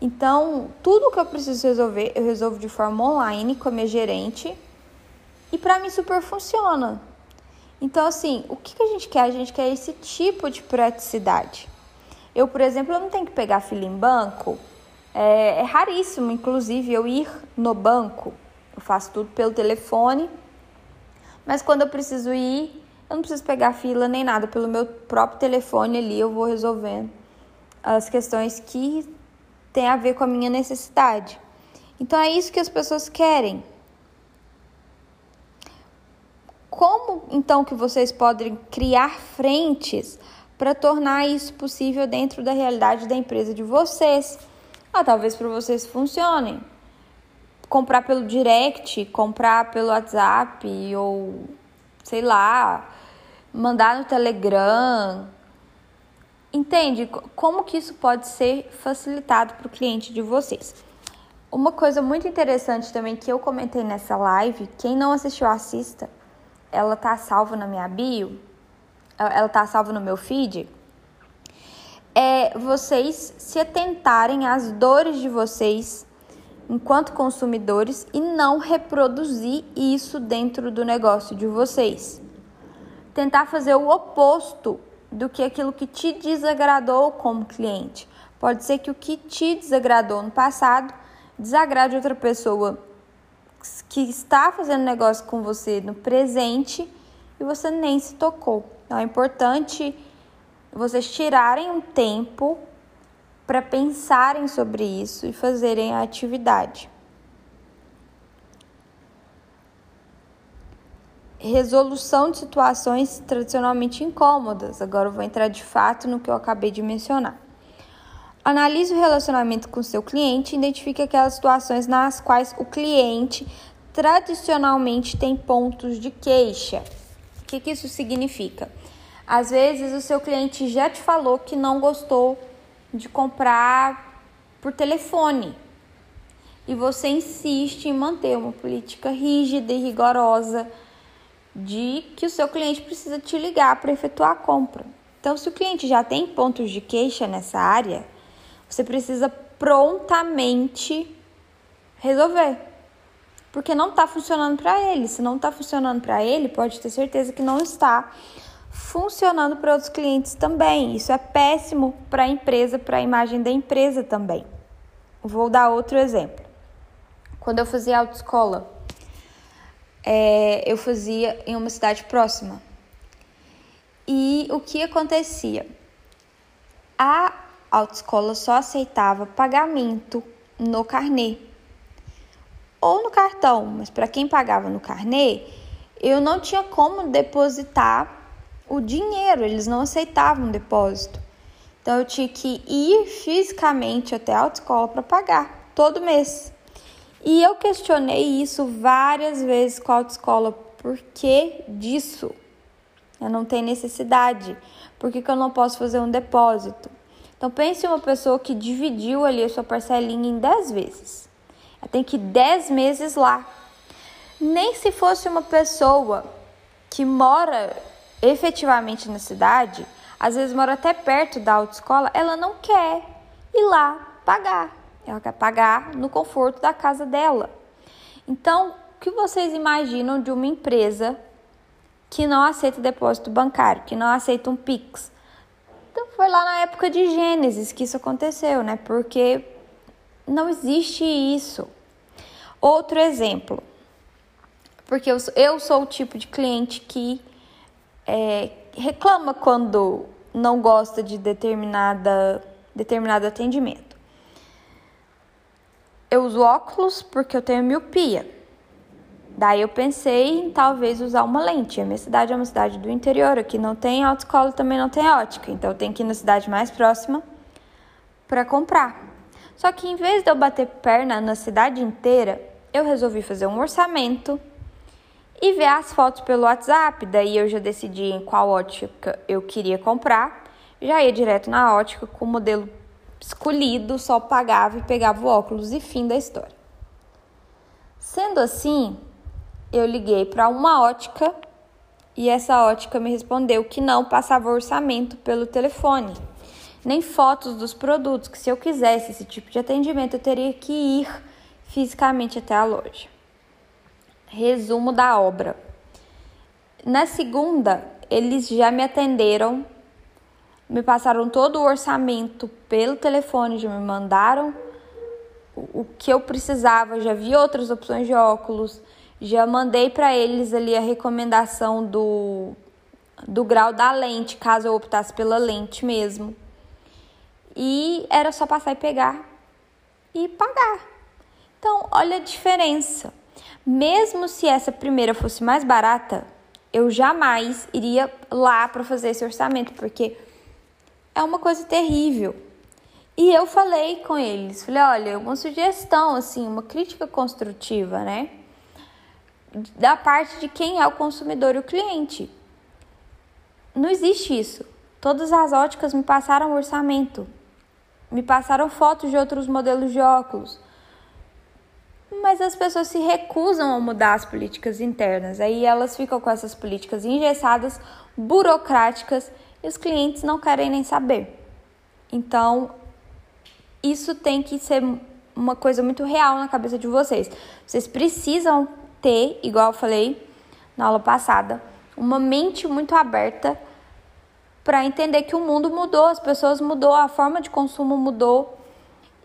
Então, tudo que eu preciso resolver, eu resolvo de forma online com a minha gerente. E para mim super funciona. Então, assim, o que, que a gente quer? A gente quer esse tipo de praticidade. Eu, por exemplo, eu não tenho que pegar fila em banco. É, é raríssimo, inclusive, eu ir no banco. Eu faço tudo pelo telefone. Mas quando eu preciso ir, eu não preciso pegar fila nem nada. Pelo meu próprio telefone ali, eu vou resolvendo as questões que têm a ver com a minha necessidade. Então, é isso que as pessoas querem. Como então que vocês podem criar frentes para tornar isso possível dentro da realidade da empresa de vocês. Ah, talvez para vocês funcionem. Comprar pelo direct, comprar pelo WhatsApp ou sei lá, mandar no Telegram. Entende como que isso pode ser facilitado para o cliente de vocês? Uma coisa muito interessante também que eu comentei nessa live, quem não assistiu assista, ela tá salva na minha bio ela tá salva no meu feed, é vocês se atentarem às dores de vocês enquanto consumidores e não reproduzir isso dentro do negócio de vocês. Tentar fazer o oposto do que aquilo que te desagradou como cliente. Pode ser que o que te desagradou no passado desagrade outra pessoa que está fazendo negócio com você no presente e você nem se tocou. Então é importante vocês tirarem um tempo para pensarem sobre isso e fazerem a atividade. Resolução de situações tradicionalmente incômodas. Agora eu vou entrar de fato no que eu acabei de mencionar. Analise o relacionamento com seu cliente e identifique aquelas situações nas quais o cliente tradicionalmente tem pontos de queixa. O que, que isso significa? Às vezes o seu cliente já te falou que não gostou de comprar por telefone e você insiste em manter uma política rígida e rigorosa de que o seu cliente precisa te ligar para efetuar a compra. Então, se o cliente já tem pontos de queixa nessa área, você precisa prontamente resolver. Porque não está funcionando para ele. Se não está funcionando para ele, pode ter certeza que não está funcionando para outros clientes também. Isso é péssimo para a empresa, para a imagem da empresa também. Vou dar outro exemplo. Quando eu fazia autoescola, é, eu fazia em uma cidade próxima. E o que acontecia? A autoescola só aceitava pagamento no carnê ou no cartão, mas para quem pagava no carnê, eu não tinha como depositar o dinheiro, eles não aceitavam depósito. Então eu tinha que ir fisicamente até a autoescola para pagar todo mês. E eu questionei isso várias vezes com a autoescola, por que disso? Eu não tenho necessidade. Por que, que eu não posso fazer um depósito? Então pense uma pessoa que dividiu ali a sua parcelinha em 10 vezes. Ela tem que ir 10 meses lá. Nem se fosse uma pessoa que mora efetivamente na cidade, às vezes mora até perto da autoescola, ela não quer ir lá pagar. Ela quer pagar no conforto da casa dela. Então, o que vocês imaginam de uma empresa que não aceita depósito bancário, que não aceita um Pix? Então, foi lá na época de Gênesis que isso aconteceu, né? Porque não existe isso. Outro exemplo, porque eu, eu sou o tipo de cliente que é, reclama quando não gosta de determinada, determinado atendimento. Eu uso óculos porque eu tenho miopia. Daí eu pensei em talvez usar uma lente. A minha cidade é uma cidade do interior, aqui não tem autoescola também não tem ótica. Então eu tenho que ir na cidade mais próxima para comprar. Só que em vez de eu bater perna na cidade inteira, eu resolvi fazer um orçamento e ver as fotos pelo WhatsApp. Daí eu já decidi em qual ótica eu queria comprar. Já ia direto na ótica com o modelo escolhido, só pagava e pegava o óculos e fim da história. Sendo assim, eu liguei para uma ótica e essa ótica me respondeu que não passava orçamento pelo telefone, nem fotos dos produtos, que se eu quisesse esse tipo de atendimento eu teria que ir fisicamente até a loja. Resumo da obra. Na segunda, eles já me atenderam, me passaram todo o orçamento pelo telefone, já me mandaram o que eu precisava, já vi outras opções de óculos, já mandei para eles ali a recomendação do, do grau da lente, caso eu optasse pela lente mesmo. E era só passar e pegar e pagar. Então, olha a diferença. Mesmo se essa primeira fosse mais barata, eu jamais iria lá para fazer esse orçamento, porque é uma coisa terrível. E eu falei com eles, falei, olha, uma sugestão, assim, uma crítica construtiva, né? da parte de quem é o consumidor e o cliente. Não existe isso. Todas as óticas me passaram orçamento, me passaram fotos de outros modelos de óculos. Mas as pessoas se recusam a mudar as políticas internas. Aí elas ficam com essas políticas engessadas, burocráticas, e os clientes não querem nem saber. Então, isso tem que ser uma coisa muito real na cabeça de vocês. Vocês precisam ter, igual eu falei na aula passada, uma mente muito aberta para entender que o mundo mudou, as pessoas mudou, a forma de consumo mudou.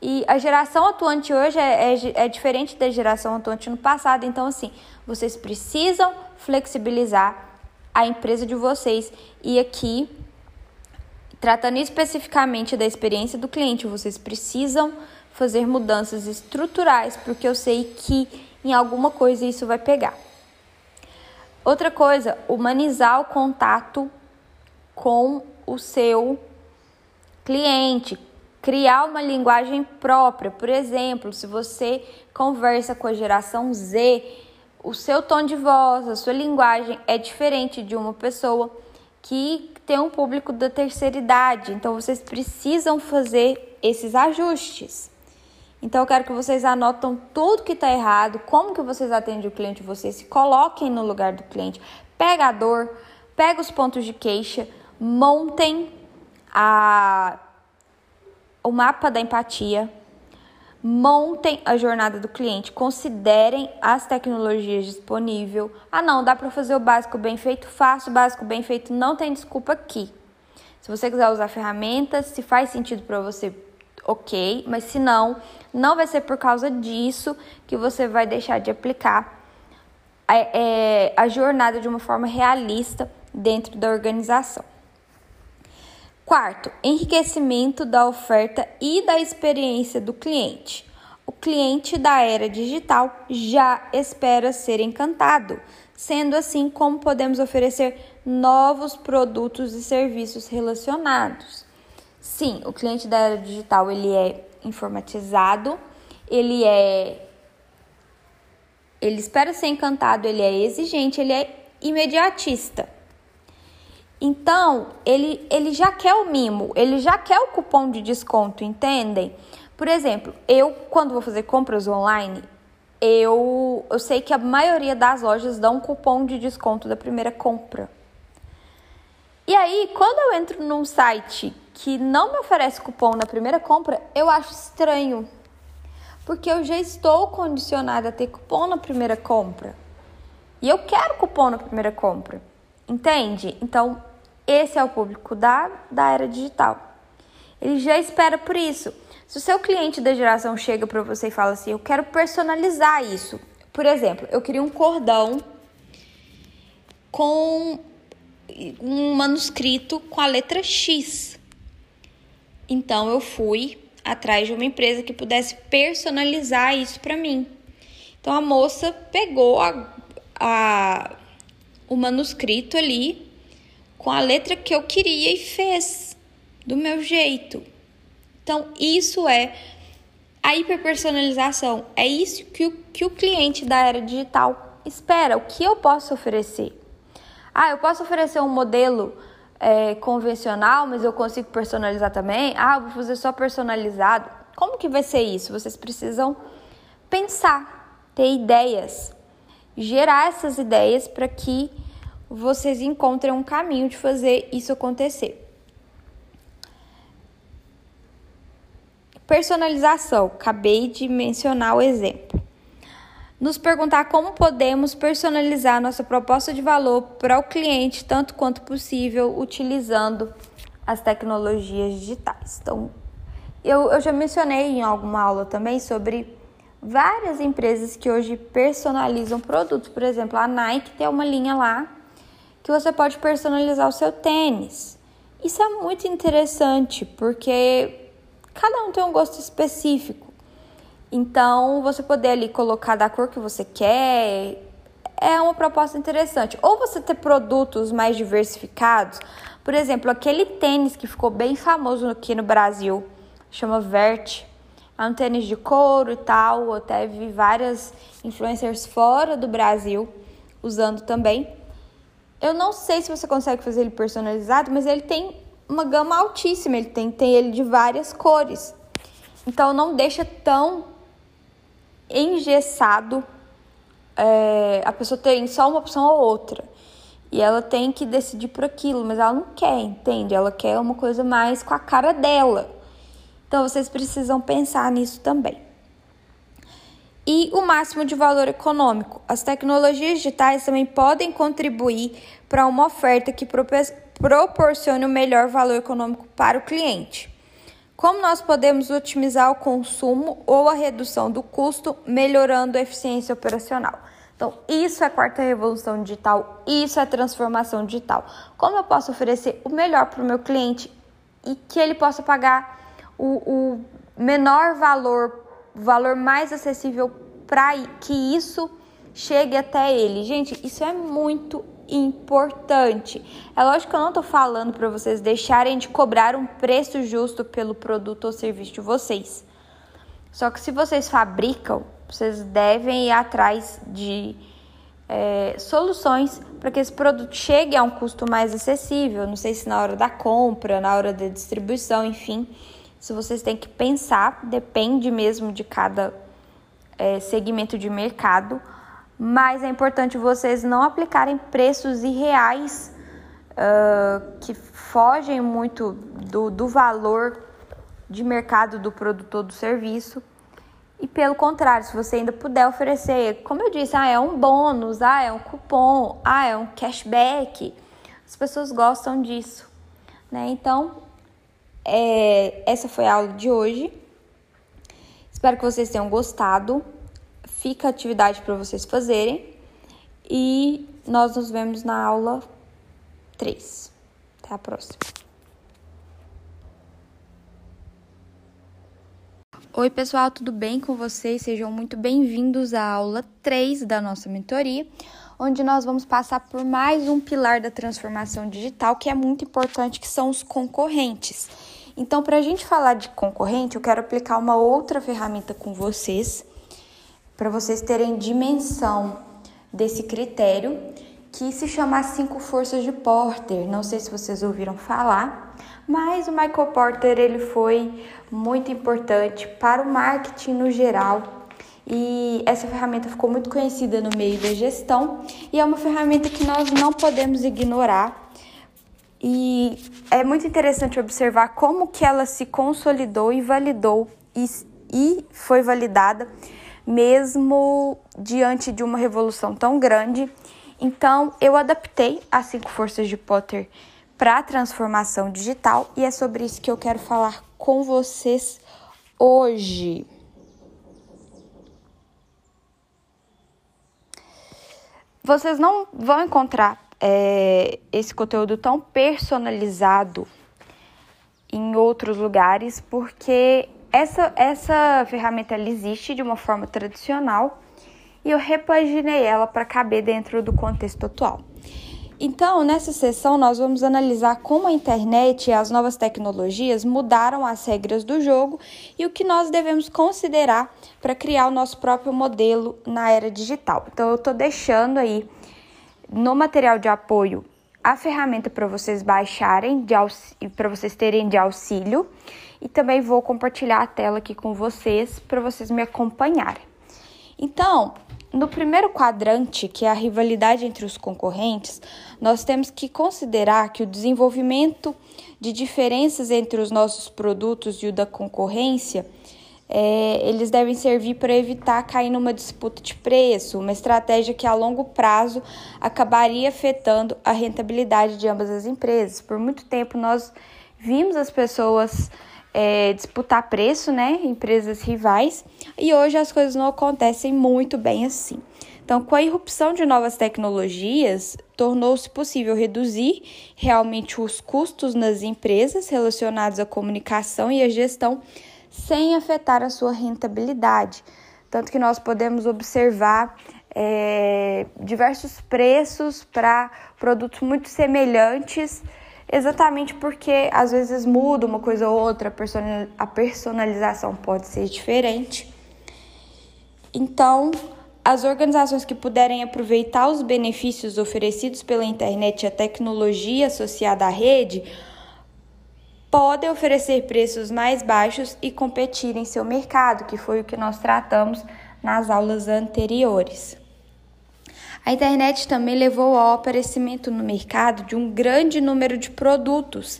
E a geração atuante hoje é, é, é diferente da geração atuante no passado. Então, assim, vocês precisam flexibilizar a empresa de vocês. E aqui, tratando especificamente da experiência do cliente, vocês precisam fazer mudanças estruturais, porque eu sei que em alguma coisa isso vai pegar. Outra coisa, humanizar o contato com o seu cliente, criar uma linguagem própria. Por exemplo, se você conversa com a geração Z, o seu tom de voz, a sua linguagem é diferente de uma pessoa que tem um público da terceira idade. Então vocês precisam fazer esses ajustes. Então eu quero que vocês anotem tudo que está errado, como que vocês atendem o cliente de vocês, se coloquem no lugar do cliente, pega a dor, pega os pontos de queixa, montem a, o mapa da empatia, montem a jornada do cliente, considerem as tecnologias disponíveis. Ah, não, dá para fazer o básico bem feito, faça o básico bem feito, não tem desculpa aqui. Se você quiser usar ferramentas, se faz sentido para você, ok, mas se não, não vai ser por causa disso que você vai deixar de aplicar a, é, a jornada de uma forma realista dentro da organização. Quarto, enriquecimento da oferta e da experiência do cliente. O cliente da era digital já espera ser encantado. Sendo assim, como podemos oferecer novos produtos e serviços relacionados? Sim, o cliente da era digital ele é informatizado, ele é ele espera ser encantado, ele é exigente, ele é imediatista. Então, ele, ele já quer o mimo, ele já quer o cupom de desconto, entendem? Por exemplo, eu, quando vou fazer compras online, eu, eu sei que a maioria das lojas dão um cupom de desconto da primeira compra. E aí, quando eu entro num site que não me oferece cupom na primeira compra, eu acho estranho. Porque eu já estou condicionada a ter cupom na primeira compra. E eu quero cupom na primeira compra. Entende? Então, Esse é o público da, da era digital. Ele já espera por isso. Se o seu cliente da geração chega para você e fala assim: Eu quero personalizar isso. Por exemplo, eu queria um cordão com um manuscrito com a letra X. Então eu fui atrás de uma empresa que pudesse personalizar isso para mim. Então a moça pegou a, a, o manuscrito ali com a letra que eu queria e fez do meu jeito. Então isso é a hiperpersonalização. É isso que o, que o cliente da era digital espera. O que eu posso oferecer? Ah, eu posso oferecer um modelo é, convencional, mas eu consigo personalizar também? Ah, vou fazer só personalizado. Como que vai ser isso? Vocês precisam pensar, ter ideias, gerar essas ideias para que vocês encontrem um caminho de fazer isso acontecer. Personalização, acabei de mencionar o exemplo nos perguntar como podemos personalizar nossa proposta de valor para o cliente tanto quanto possível utilizando as tecnologias digitais. Então, eu, eu já mencionei em alguma aula também sobre várias empresas que hoje personalizam produtos. Por exemplo, a Nike tem uma linha lá que você pode personalizar o seu tênis. Isso é muito interessante porque cada um tem um gosto específico. Então, você poder ali colocar da cor que você quer é uma proposta interessante. Ou você ter produtos mais diversificados. Por exemplo, aquele tênis que ficou bem famoso aqui no Brasil, chama Vert. É um tênis de couro e tal. Eu até vi várias influencers fora do Brasil usando também. Eu não sei se você consegue fazer ele personalizado, mas ele tem uma gama altíssima. Ele tem, tem ele de várias cores. Então não deixa tão engessado, é, a pessoa tem só uma opção ou outra. E ela tem que decidir por aquilo, mas ela não quer, entende? Ela quer uma coisa mais com a cara dela. Então vocês precisam pensar nisso também. E o máximo de valor econômico. As tecnologias digitais também podem contribuir para uma oferta que proporcione o melhor valor econômico para o cliente. Como nós podemos otimizar o consumo ou a redução do custo, melhorando a eficiência operacional? Então, isso é quarta revolução digital, isso é transformação digital. Como eu posso oferecer o melhor para o meu cliente e que ele possa pagar o, o menor valor, valor mais acessível para que isso chegue até ele? Gente, isso é muito importante. É lógico que eu não estou falando para vocês deixarem de cobrar um preço justo pelo produto ou serviço de vocês. Só que se vocês fabricam, vocês devem ir atrás de é, soluções para que esse produto chegue a um custo mais acessível. Não sei se na hora da compra, na hora da distribuição, enfim. Se vocês têm que pensar, depende mesmo de cada é, segmento de mercado mas é importante vocês não aplicarem preços irreais uh, que fogem muito do, do valor de mercado do produto ou do serviço. E pelo contrário, se você ainda puder oferecer, como eu disse, ah, é um bônus, ah, é um cupom, ah, é um cashback, as pessoas gostam disso, né? Então, é, essa foi a aula de hoje. Espero que vocês tenham gostado fica a atividade para vocês fazerem e nós nos vemos na aula 3. Até a próxima. Oi, pessoal, tudo bem com vocês? Sejam muito bem-vindos à aula 3 da nossa mentoria, onde nós vamos passar por mais um pilar da transformação digital que é muito importante, que são os concorrentes. Então, para a gente falar de concorrente, eu quero aplicar uma outra ferramenta com vocês, para vocês terem dimensão desse critério que se chama as cinco forças de Porter. Não sei se vocês ouviram falar, mas o Michael Porter ele foi muito importante para o marketing no geral. E essa ferramenta ficou muito conhecida no meio da gestão e é uma ferramenta que nós não podemos ignorar. E é muito interessante observar como que ela se consolidou e validou e, e foi validada mesmo diante de uma revolução tão grande. Então, eu adaptei as cinco forças de Potter para a transformação digital e é sobre isso que eu quero falar com vocês hoje. Vocês não vão encontrar é, esse conteúdo tão personalizado em outros lugares, porque essa, essa ferramenta ela existe de uma forma tradicional e eu repaginei ela para caber dentro do contexto atual. Então, nessa sessão, nós vamos analisar como a internet e as novas tecnologias mudaram as regras do jogo e o que nós devemos considerar para criar o nosso próprio modelo na era digital. Então, eu estou deixando aí no material de apoio a ferramenta para vocês baixarem, para vocês terem de auxílio, e também vou compartilhar a tela aqui com vocês para vocês me acompanharem. Então, no primeiro quadrante, que é a rivalidade entre os concorrentes, nós temos que considerar que o desenvolvimento de diferenças entre os nossos produtos e o da concorrência, é, eles devem servir para evitar cair numa disputa de preço, uma estratégia que a longo prazo acabaria afetando a rentabilidade de ambas as empresas. Por muito tempo nós vimos as pessoas é, disputar preço, né? Empresas rivais. E hoje as coisas não acontecem muito bem assim. Então, com a irrupção de novas tecnologias, tornou-se possível reduzir realmente os custos nas empresas relacionados à comunicação e à gestão sem afetar a sua rentabilidade. Tanto que nós podemos observar é, diversos preços para produtos muito semelhantes exatamente porque às vezes muda uma coisa ou outra, a personalização pode ser diferente. Então, as organizações que puderem aproveitar os benefícios oferecidos pela internet e a tecnologia associada à rede podem oferecer preços mais baixos e competir em seu mercado, que foi o que nós tratamos nas aulas anteriores. A internet também levou ao aparecimento no mercado de um grande número de produtos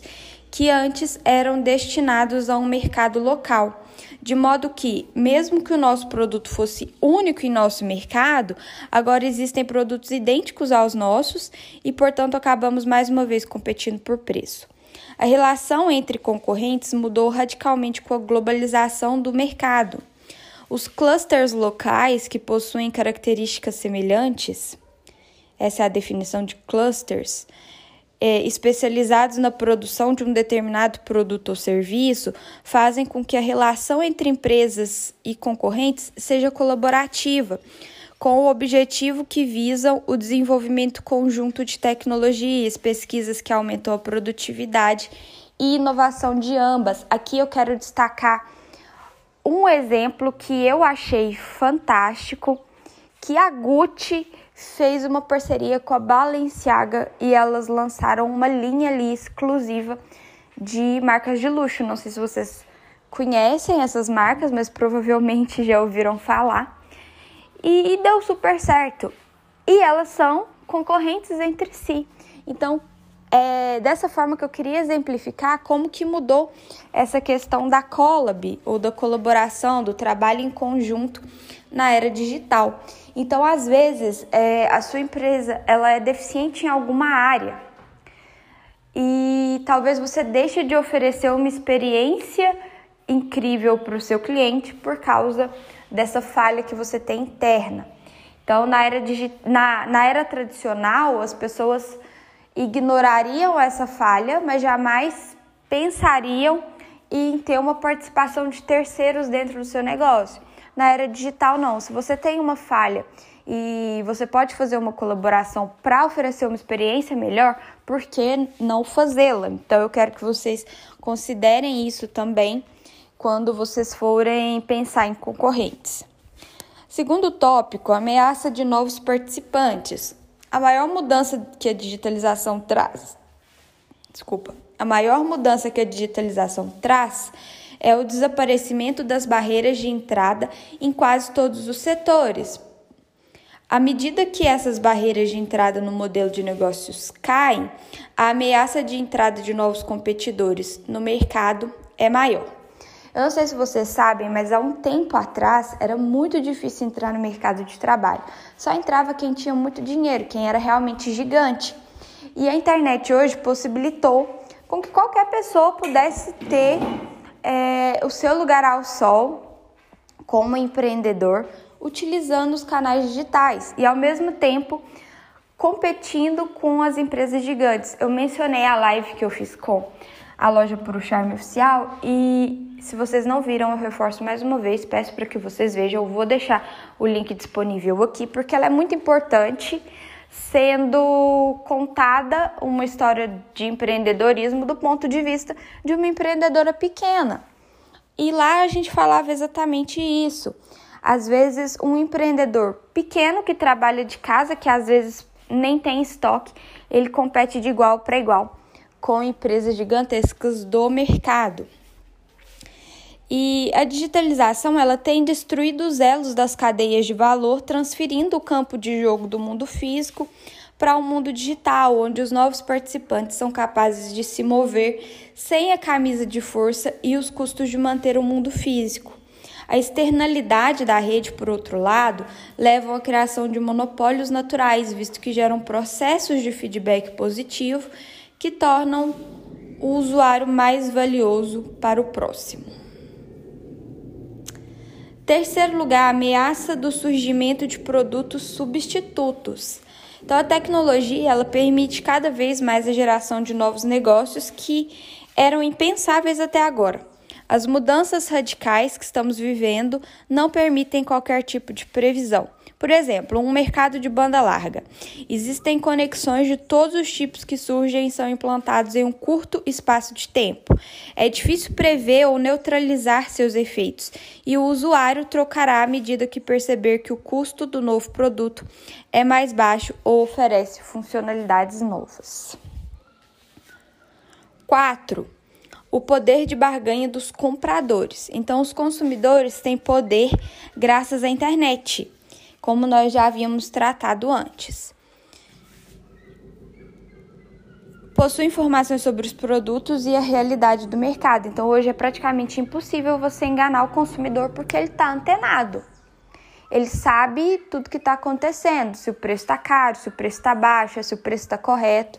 que antes eram destinados a um mercado local. De modo que, mesmo que o nosso produto fosse único em nosso mercado, agora existem produtos idênticos aos nossos e, portanto, acabamos mais uma vez competindo por preço. A relação entre concorrentes mudou radicalmente com a globalização do mercado. Os clusters locais que possuem características semelhantes, essa é a definição de clusters, é, especializados na produção de um determinado produto ou serviço, fazem com que a relação entre empresas e concorrentes seja colaborativa, com o objetivo que visam o desenvolvimento conjunto de tecnologias, pesquisas que aumentam a produtividade e inovação de ambas. Aqui eu quero destacar um exemplo que eu achei fantástico, que a Gucci fez uma parceria com a Balenciaga e elas lançaram uma linha ali exclusiva de marcas de luxo. Não sei se vocês conhecem essas marcas, mas provavelmente já ouviram falar. E, e deu super certo. E elas são concorrentes entre si. Então, é dessa forma que eu queria exemplificar como que mudou essa questão da collab ou da colaboração, do trabalho em conjunto na era digital. Então, às vezes, é, a sua empresa ela é deficiente em alguma área e talvez você deixe de oferecer uma experiência incrível para o seu cliente por causa dessa falha que você tem interna. Então, na era, na, na era tradicional, as pessoas ignorariam essa falha, mas jamais pensariam em ter uma participação de terceiros dentro do seu negócio. Na era digital, não. Se você tem uma falha e você pode fazer uma colaboração para oferecer uma experiência melhor, por que não fazê-la? Então, eu quero que vocês considerem isso também quando vocês forem pensar em concorrentes. Segundo tópico, ameaça de novos participantes. A maior mudança que a digitalização traz. Desculpa. A maior mudança que a digitalização traz é o desaparecimento das barreiras de entrada em quase todos os setores. À medida que essas barreiras de entrada no modelo de negócios caem, a ameaça de entrada de novos competidores no mercado é maior. Eu não sei se vocês sabem, mas há um tempo atrás era muito difícil entrar no mercado de trabalho. Só entrava quem tinha muito dinheiro, quem era realmente gigante. E a internet hoje possibilitou com que qualquer pessoa pudesse ter é, o seu lugar ao sol como empreendedor, utilizando os canais digitais e ao mesmo tempo competindo com as empresas gigantes. Eu mencionei a live que eu fiz com a loja Puro Charme Oficial e se vocês não viram, eu reforço mais uma vez, peço para que vocês vejam. Eu vou deixar o link disponível aqui porque ela é muito importante, sendo contada uma história de empreendedorismo do ponto de vista de uma empreendedora pequena. E lá a gente falava exatamente isso. Às vezes, um empreendedor pequeno que trabalha de casa, que às vezes nem tem estoque, ele compete de igual para igual com empresas gigantescas do mercado. E a digitalização ela tem destruído os elos das cadeias de valor, transferindo o campo de jogo do mundo físico para o um mundo digital, onde os novos participantes são capazes de se mover sem a camisa de força e os custos de manter o mundo físico. A externalidade da rede, por outro lado, leva à criação de monopólios naturais, visto que geram processos de feedback positivo que tornam o usuário mais valioso para o próximo. Terceiro lugar, a ameaça do surgimento de produtos substitutos. Então, a tecnologia ela permite cada vez mais a geração de novos negócios que eram impensáveis até agora. As mudanças radicais que estamos vivendo não permitem qualquer tipo de previsão. Por exemplo, um mercado de banda larga. Existem conexões de todos os tipos que surgem e são implantados em um curto espaço de tempo. É difícil prever ou neutralizar seus efeitos, e o usuário trocará à medida que perceber que o custo do novo produto é mais baixo ou oferece funcionalidades novas. 4 o poder de barganha dos compradores. Então, os consumidores têm poder graças à internet, como nós já havíamos tratado antes. Possui informações sobre os produtos e a realidade do mercado. Então, hoje é praticamente impossível você enganar o consumidor porque ele está antenado. Ele sabe tudo que está acontecendo, se o preço está caro, se o preço está baixo, se o preço está correto.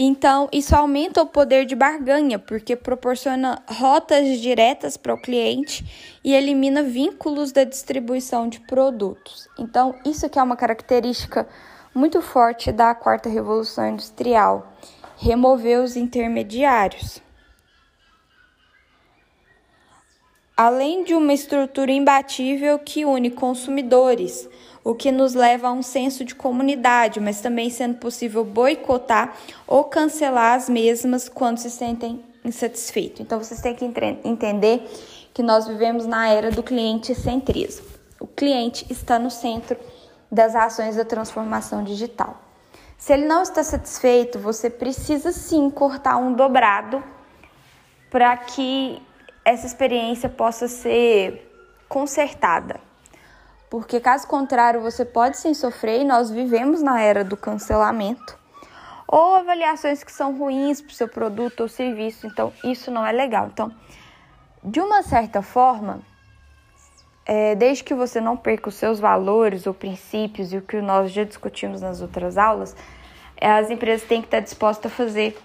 Então, isso aumenta o poder de barganha, porque proporciona rotas diretas para o cliente e elimina vínculos da distribuição de produtos. Então, isso aqui é uma característica muito forte da quarta revolução industrial, remover os intermediários. Além de uma estrutura imbatível que une consumidores, o que nos leva a um senso de comunidade, mas também sendo possível boicotar ou cancelar as mesmas quando se sentem insatisfeitos. Então vocês têm que entender que nós vivemos na era do cliente centrismo. O cliente está no centro das ações da transformação digital. Se ele não está satisfeito, você precisa sim cortar um dobrado para que essa experiência possa ser consertada porque caso contrário você pode sim sofrer e nós vivemos na era do cancelamento ou avaliações que são ruins para o seu produto ou serviço, então isso não é legal. Então, de uma certa forma, é, desde que você não perca os seus valores ou princípios e o que nós já discutimos nas outras aulas, é, as empresas têm que estar dispostas a fazer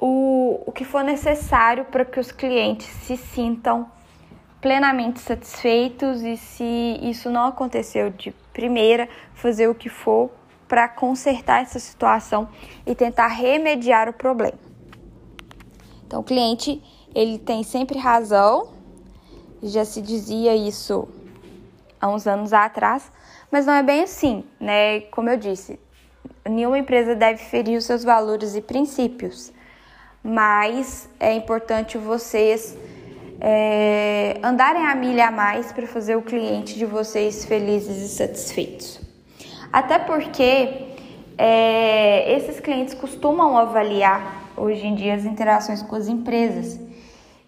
o, o que for necessário para que os clientes se sintam plenamente satisfeitos e se isso não aconteceu de primeira, fazer o que for para consertar essa situação e tentar remediar o problema. Então, o cliente ele tem sempre razão, já se dizia isso há uns anos atrás, mas não é bem assim, né? Como eu disse, nenhuma empresa deve ferir os seus valores e princípios, mas é importante vocês é, andarem a milha a mais para fazer o cliente de vocês felizes e satisfeitos. Até porque é, esses clientes costumam avaliar hoje em dia as interações com as empresas.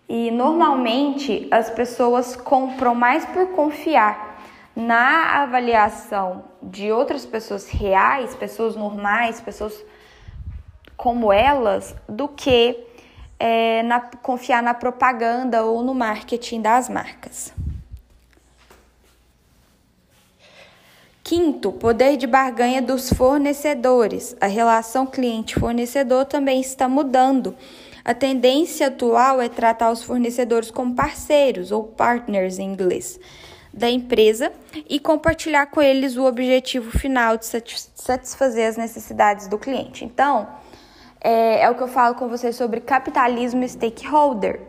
E normalmente as pessoas compram mais por confiar na avaliação de outras pessoas reais, pessoas normais, pessoas como elas, do que é, na, confiar na propaganda ou no marketing das marcas. Quinto, poder de barganha dos fornecedores. A relação cliente-fornecedor também está mudando. A tendência atual é tratar os fornecedores como parceiros ou partners em inglês da empresa e compartilhar com eles o objetivo final de satisfazer as necessidades do cliente. Então, é, é o que eu falo com vocês sobre capitalismo stakeholder.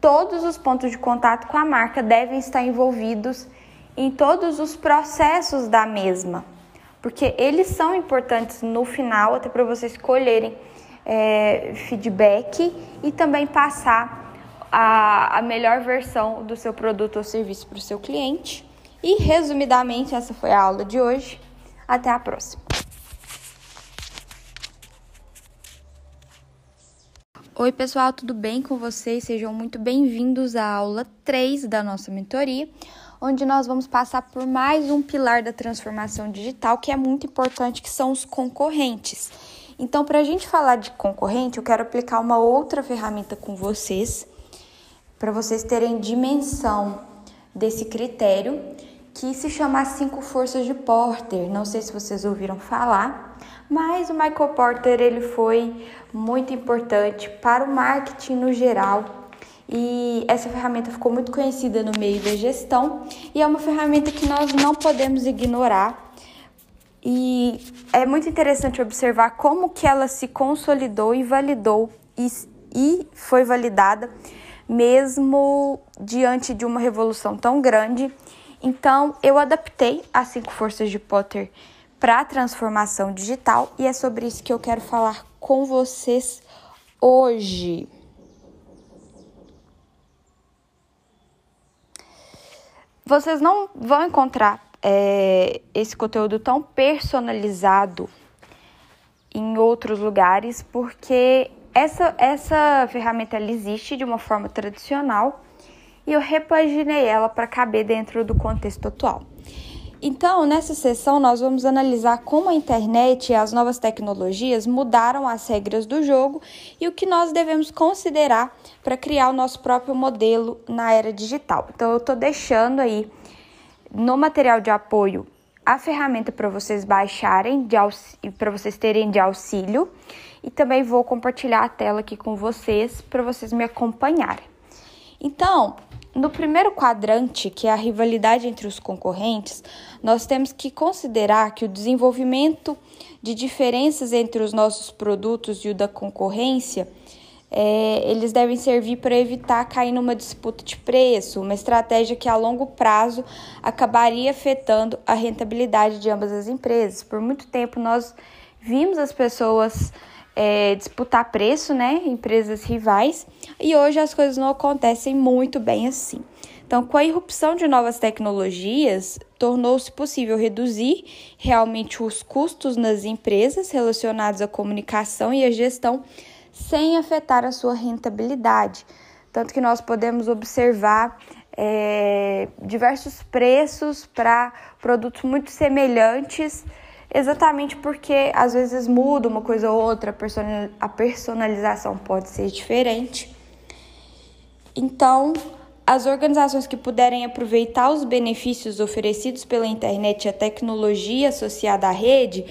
Todos os pontos de contato com a marca devem estar envolvidos em todos os processos da mesma, porque eles são importantes no final, até para vocês colherem é, feedback e também passar a, a melhor versão do seu produto ou serviço para o seu cliente. E resumidamente, essa foi a aula de hoje. Até a próxima. Oi, pessoal, tudo bem com vocês? Sejam muito bem-vindos à aula 3 da nossa mentoria, onde nós vamos passar por mais um pilar da transformação digital que é muito importante, que são os concorrentes. Então, para a gente falar de concorrente, eu quero aplicar uma outra ferramenta com vocês, para vocês terem dimensão desse critério, que se chama cinco forças de Porter. Não sei se vocês ouviram falar, mas o Michael Porter ele foi muito importante para o marketing no geral. E essa ferramenta ficou muito conhecida no meio da gestão e é uma ferramenta que nós não podemos ignorar. E é muito interessante observar como que ela se consolidou e validou e, e foi validada mesmo diante de uma revolução tão grande. Então, eu adaptei as cinco forças de Potter para a transformação digital e é sobre isso que eu quero falar com vocês hoje. Vocês não vão encontrar é, esse conteúdo tão personalizado em outros lugares, porque essa, essa ferramenta ela existe de uma forma tradicional e eu repaginei ela para caber dentro do contexto atual. Então, nessa sessão, nós vamos analisar como a internet e as novas tecnologias mudaram as regras do jogo e o que nós devemos considerar para criar o nosso próprio modelo na era digital. Então, eu estou deixando aí no material de apoio a ferramenta para vocês baixarem, para vocês terem de auxílio e também vou compartilhar a tela aqui com vocês para vocês me acompanharem. Então, no primeiro quadrante, que é a rivalidade entre os concorrentes, nós temos que considerar que o desenvolvimento de diferenças entre os nossos produtos e o da concorrência, é, eles devem servir para evitar cair numa disputa de preço, uma estratégia que a longo prazo acabaria afetando a rentabilidade de ambas as empresas. Por muito tempo nós vimos as pessoas é, disputar preço, né? Empresas rivais. E hoje as coisas não acontecem muito bem assim. Então, com a irrupção de novas tecnologias, tornou-se possível reduzir realmente os custos nas empresas relacionados à comunicação e à gestão sem afetar a sua rentabilidade. Tanto que nós podemos observar é, diversos preços para produtos muito semelhantes exatamente porque às vezes muda uma coisa ou outra, a personalização pode ser diferente. Então, as organizações que puderem aproveitar os benefícios oferecidos pela internet e a tecnologia associada à rede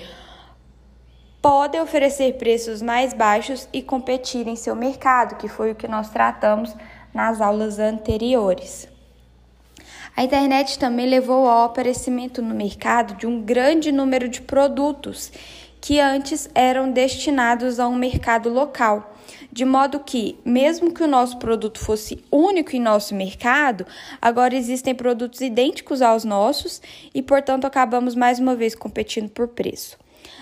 podem oferecer preços mais baixos e competir em seu mercado, que foi o que nós tratamos nas aulas anteriores. A internet também levou ao aparecimento no mercado de um grande número de produtos que antes eram destinados a um mercado local. De modo que, mesmo que o nosso produto fosse único em nosso mercado, agora existem produtos idênticos aos nossos e, portanto, acabamos mais uma vez competindo por preço.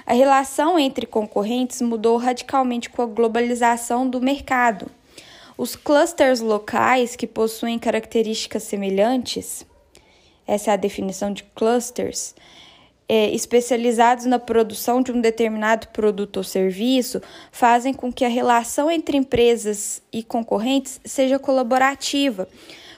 A relação entre concorrentes mudou radicalmente com a globalização do mercado. Os clusters locais que possuem características semelhantes, essa é a definição de clusters, é, especializados na produção de um determinado produto ou serviço, fazem com que a relação entre empresas e concorrentes seja colaborativa,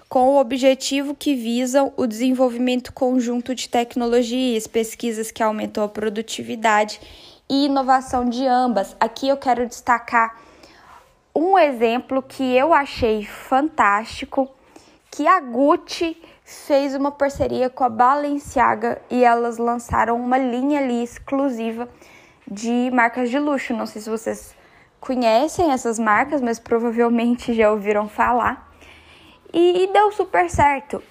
com o objetivo que visam o desenvolvimento conjunto de tecnologias, pesquisas que aumentam a produtividade e inovação de ambas. Aqui eu quero destacar um exemplo que eu achei fantástico, que a Gucci fez uma parceria com a Balenciaga e elas lançaram uma linha ali exclusiva de marcas de luxo. Não sei se vocês conhecem essas marcas, mas provavelmente já ouviram falar. E, deu super certo.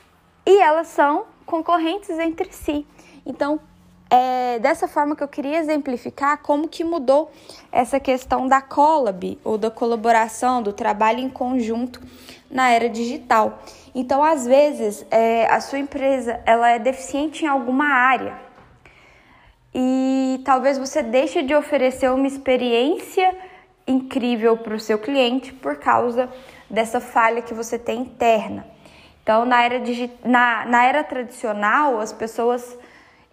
E elas são concorrentes entre si. Então, é dessa forma que eu queria exemplificar como que mudou essa questão da collab ou da colaboração, do trabalho em conjunto na era digital. Então, às vezes, é, a sua empresa ela é deficiente em alguma área e talvez você deixe de oferecer uma experiência incrível para o seu cliente por causa dessa falha que você tem interna. Então, na era, na, na era tradicional, as pessoas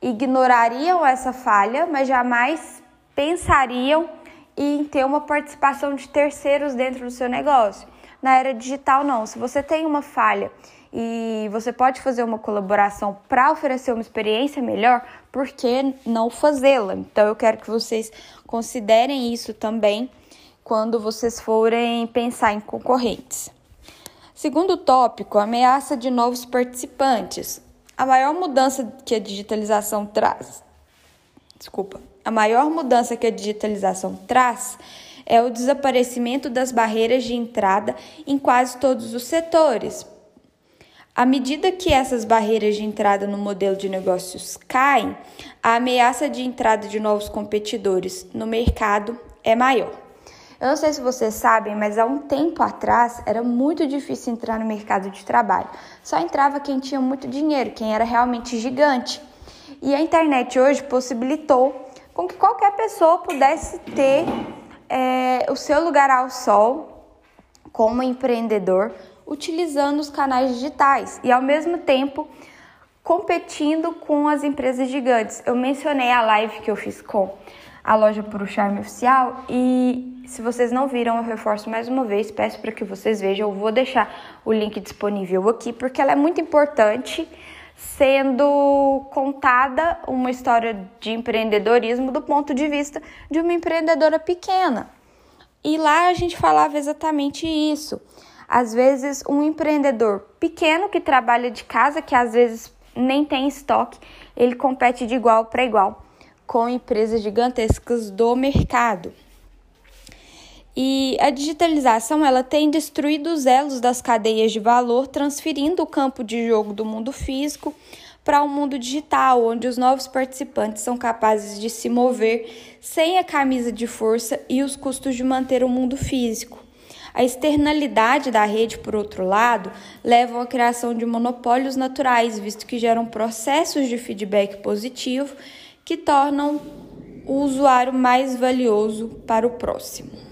ignorariam essa falha, mas jamais pensariam em ter uma participação de terceiros dentro do seu negócio. Na era digital, não. Se você tem uma falha e você pode fazer uma colaboração para oferecer uma experiência melhor, por que não fazê-la? Então, eu quero que vocês considerem isso também quando vocês forem pensar em concorrentes. Segundo tópico, ameaça de novos participantes. A maior mudança que a digitalização traz, desculpa, a maior mudança que a digitalização traz é o desaparecimento das barreiras de entrada em quase todos os setores. À medida que essas barreiras de entrada no modelo de negócios caem, a ameaça de entrada de novos competidores no mercado é maior. Eu não sei se vocês sabem, mas há um tempo atrás era muito difícil entrar no mercado de trabalho. Só entrava quem tinha muito dinheiro, quem era realmente gigante. E a internet hoje possibilitou com que qualquer pessoa pudesse ter é, o seu lugar ao sol como empreendedor, utilizando os canais digitais e ao mesmo tempo competindo com as empresas gigantes. Eu mencionei a live que eu fiz com a loja Puro Charme Oficial e se vocês não viram, eu reforço mais uma vez, peço para que vocês vejam, eu vou deixar o link disponível aqui porque ela é muito importante, sendo contada uma história de empreendedorismo do ponto de vista de uma empreendedora pequena. E lá a gente falava exatamente isso. Às vezes, um empreendedor pequeno que trabalha de casa, que às vezes nem tem estoque, ele compete de igual para igual com empresas gigantescas do mercado. E a digitalização ela tem destruído os elos das cadeias de valor, transferindo o campo de jogo do mundo físico para o um mundo digital, onde os novos participantes são capazes de se mover sem a camisa de força e os custos de manter o mundo físico. A externalidade da rede, por outro lado, leva à criação de monopólios naturais, visto que geram processos de feedback positivo que tornam o usuário mais valioso para o próximo.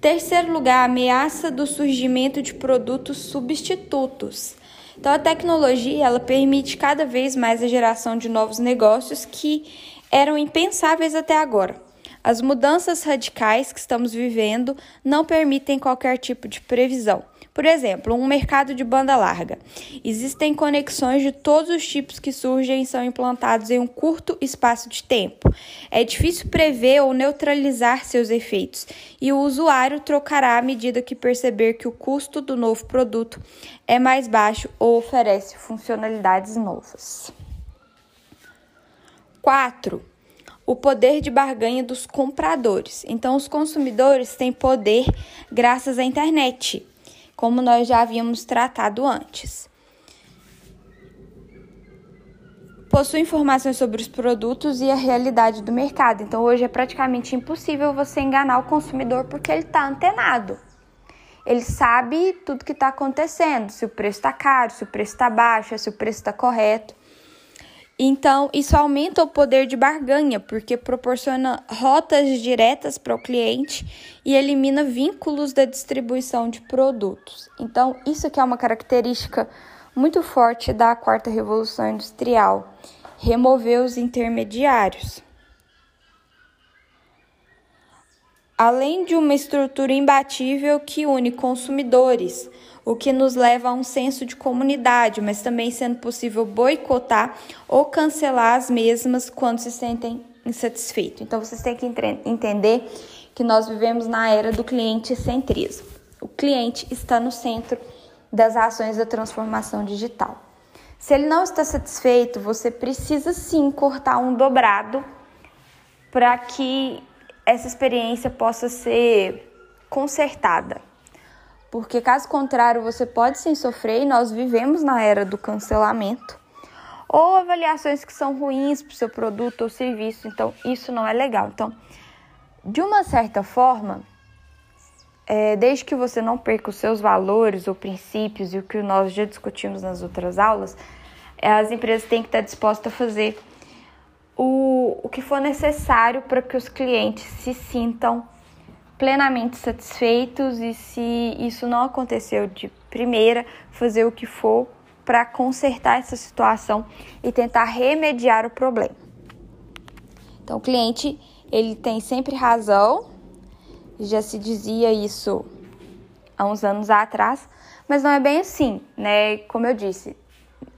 Terceiro lugar, a ameaça do surgimento de produtos substitutos. Então, a tecnologia ela permite cada vez mais a geração de novos negócios que eram impensáveis até agora. As mudanças radicais que estamos vivendo não permitem qualquer tipo de previsão. Por exemplo, um mercado de banda larga. Existem conexões de todos os tipos que surgem e são implantados em um curto espaço de tempo. É difícil prever ou neutralizar seus efeitos, e o usuário trocará à medida que perceber que o custo do novo produto é mais baixo ou oferece funcionalidades novas. 4 o poder de barganha dos compradores. Então, os consumidores têm poder graças à internet como nós já havíamos tratado antes. Possui informações sobre os produtos e a realidade do mercado. Então, hoje é praticamente impossível você enganar o consumidor porque ele está antenado. Ele sabe tudo que está acontecendo, se o preço está caro, se o preço está baixo, se o preço está correto. Então, isso aumenta o poder de barganha, porque proporciona rotas diretas para o cliente e elimina vínculos da distribuição de produtos. Então, isso que é uma característica muito forte da quarta revolução industrial, remover os intermediários. Além de uma estrutura imbatível que une consumidores, o que nos leva a um senso de comunidade, mas também sendo possível boicotar ou cancelar as mesmas quando se sentem insatisfeitos. Então vocês têm que entender que nós vivemos na era do cliente centrismo. O cliente está no centro das ações da transformação digital. Se ele não está satisfeito, você precisa sim cortar um dobrado para que essa experiência possa ser consertada. Porque caso contrário, você pode sim sofrer e nós vivemos na era do cancelamento ou avaliações que são ruins para o seu produto ou serviço. Então, isso não é legal. Então, de uma certa forma, é, desde que você não perca os seus valores ou princípios e o que nós já discutimos nas outras aulas, é, as empresas têm que estar dispostas a fazer o, o que for necessário para que os clientes se sintam plenamente satisfeitos e se isso não aconteceu de primeira, fazer o que for para consertar essa situação e tentar remediar o problema. Então, o cliente ele tem sempre razão já se dizia isso há uns anos atrás, mas não é bem assim, né? Como eu disse,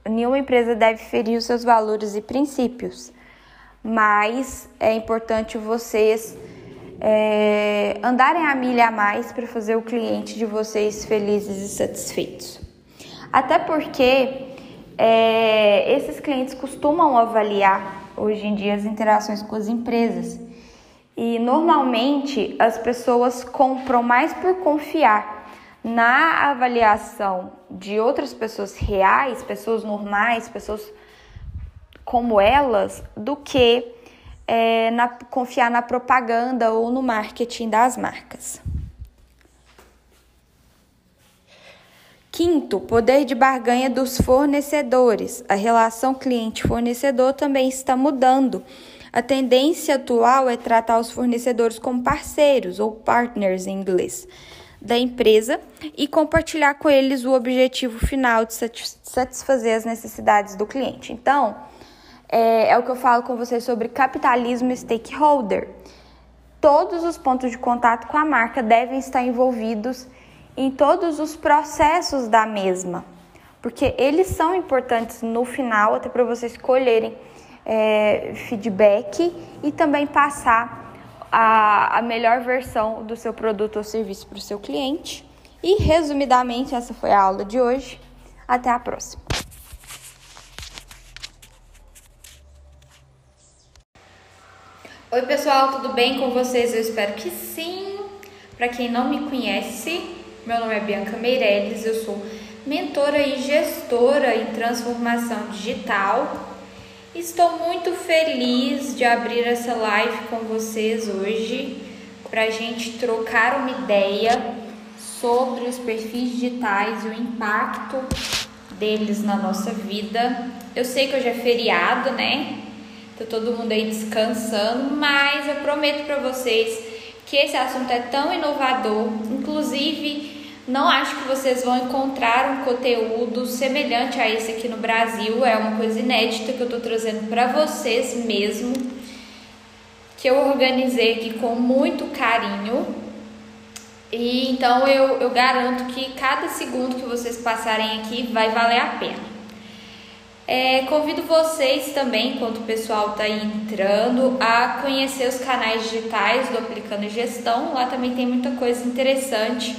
nenhuma empresa deve ferir os seus valores e princípios, mas é importante vocês é, andarem a milha a mais para fazer o cliente de vocês felizes e satisfeitos. Até porque é, esses clientes costumam avaliar hoje em dia as interações com as empresas. E normalmente as pessoas compram mais por confiar na avaliação de outras pessoas reais, pessoas normais, pessoas como elas, do que é, na, confiar na propaganda ou no marketing das marcas. Quinto, poder de barganha dos fornecedores. A relação cliente-fornecedor também está mudando a tendência atual é tratar os fornecedores como parceiros ou partners em inglês da empresa e compartilhar com eles o objetivo final de satisfazer as necessidades do cliente. Então, é, é o que eu falo com vocês sobre capitalismo stakeholder. Todos os pontos de contato com a marca devem estar envolvidos em todos os processos da mesma, porque eles são importantes no final, até para vocês escolherem é, feedback e também passar a, a melhor versão do seu produto ou serviço para o seu cliente. E resumidamente, essa foi a aula de hoje. Até a próxima. Oi, pessoal, tudo bem com vocês? Eu espero que sim. Para quem não me conhece, meu nome é Bianca Meirelles, eu sou mentora e gestora em transformação digital Estou muito feliz de abrir essa live com vocês hoje para a gente trocar uma ideia sobre os perfis digitais e o impacto deles na nossa vida. Eu sei que hoje é feriado, né? Tá todo mundo aí descansando, mas eu prometo para vocês que esse assunto é tão inovador, inclusive não acho que vocês vão encontrar um conteúdo semelhante a esse aqui no Brasil. É uma coisa inédita que eu estou trazendo para vocês mesmo, que eu organizei aqui com muito carinho. E então eu, eu garanto que cada segundo que vocês passarem aqui vai valer a pena. É, convido vocês também, enquanto o pessoal está entrando, a conhecer os canais digitais do Aplicando Gestão. Lá também tem muita coisa interessante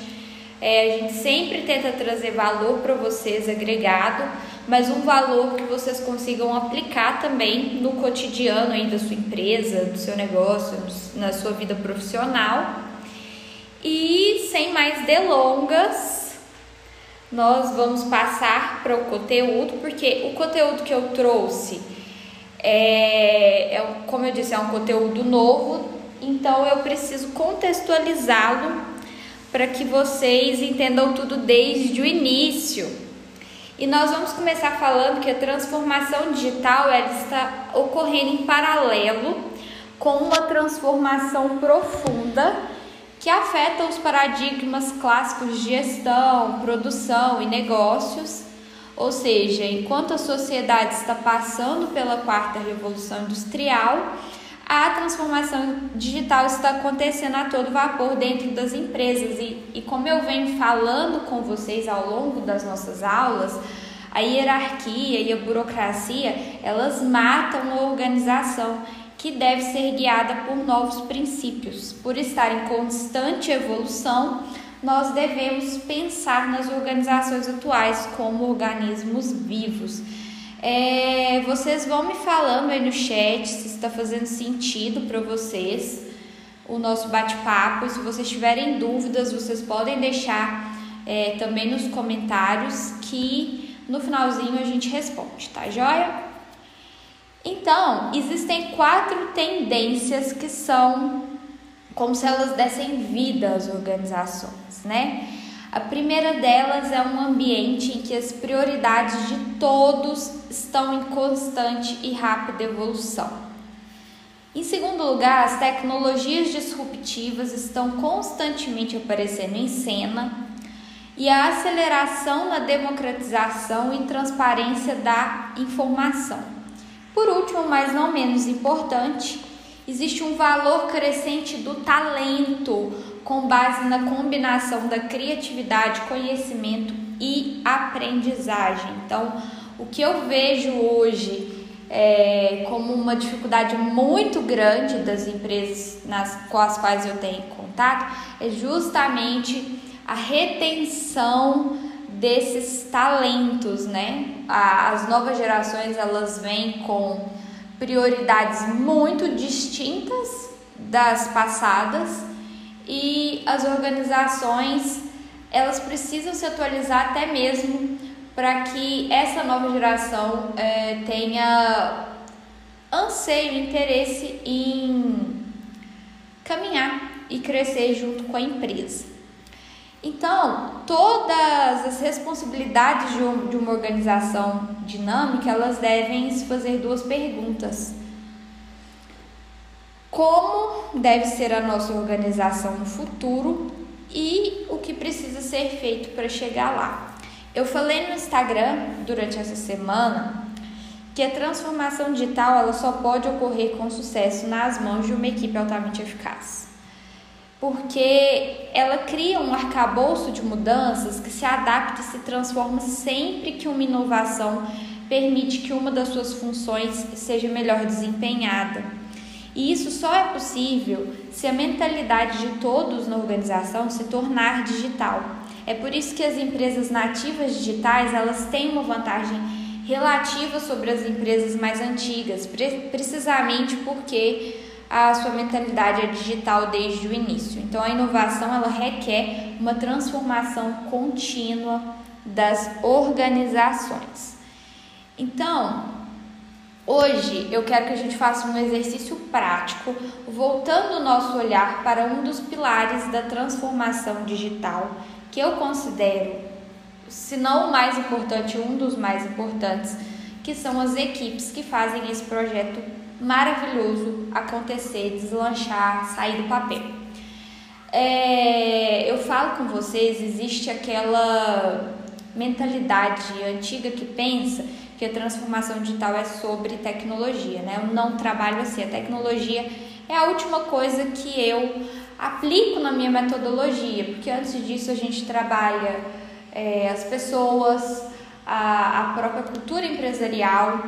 é, a gente sempre tenta trazer valor para vocês agregado, mas um valor que vocês consigam aplicar também no cotidiano aí da sua empresa, do seu negócio, na sua vida profissional. E sem mais delongas, nós vamos passar para o conteúdo, porque o conteúdo que eu trouxe é, é, como eu disse, é um conteúdo novo, então eu preciso contextualizá-lo para que vocês entendam tudo desde o início. E nós vamos começar falando que a transformação digital ela está ocorrendo em paralelo com uma transformação profunda que afeta os paradigmas clássicos de gestão, produção e negócios. Ou seja, enquanto a sociedade está passando pela quarta revolução industrial, a transformação digital está acontecendo a todo vapor dentro das empresas e, e como eu venho falando com vocês ao longo das nossas aulas, a hierarquia e a burocracia elas matam a organização que deve ser guiada por novos princípios. Por estar em constante evolução, nós devemos pensar nas organizações atuais como organismos vivos. É, vocês vão me falando aí no chat se está fazendo sentido para vocês o nosso bate-papo. Se vocês tiverem dúvidas, vocês podem deixar é, também nos comentários que no finalzinho a gente responde, tá joia? Então, existem quatro tendências que são como se elas dessem vida às organizações, né? A primeira delas é um ambiente em que as prioridades de todos estão em constante e rápida evolução. Em segundo lugar, as tecnologias disruptivas estão constantemente aparecendo em cena e a aceleração na democratização e transparência da informação. Por último, mas não menos importante, existe um valor crescente do talento com base na combinação da criatividade, conhecimento e aprendizagem. Então, o que eu vejo hoje é, como uma dificuldade muito grande das empresas nas, com as quais eu tenho contato é justamente a retenção desses talentos, né? As novas gerações elas vêm com prioridades muito distintas das passadas e as organizações elas precisam se atualizar até mesmo para que essa nova geração é, tenha anseio, interesse em caminhar e crescer junto com a empresa. Então, todas as responsabilidades de uma organização dinâmica, elas devem se fazer duas perguntas. Como deve ser a nossa organização no futuro e o que precisa ser feito para chegar lá. Eu falei no Instagram durante essa semana que a transformação digital ela só pode ocorrer com sucesso nas mãos de uma equipe altamente eficaz porque ela cria um arcabouço de mudanças que se adapta e se transforma sempre que uma inovação permite que uma das suas funções seja melhor desempenhada. E isso só é possível se a mentalidade de todos na organização se tornar digital. É por isso que as empresas nativas digitais, elas têm uma vantagem relativa sobre as empresas mais antigas, precisamente porque a sua mentalidade é digital desde o início. Então a inovação ela requer uma transformação contínua das organizações. Então, hoje eu quero que a gente faça um exercício prático, voltando o nosso olhar para um dos pilares da transformação digital, que eu considero, se não o mais importante, um dos mais importantes, que são as equipes que fazem esse projeto maravilhoso acontecer, deslanchar, sair do papel. É, eu falo com vocês, existe aquela mentalidade antiga que pensa que a transformação digital é sobre tecnologia, né? Eu não trabalho assim, a tecnologia é a última coisa que eu aplico na minha metodologia, porque antes disso a gente trabalha é, as pessoas, a, a própria cultura empresarial,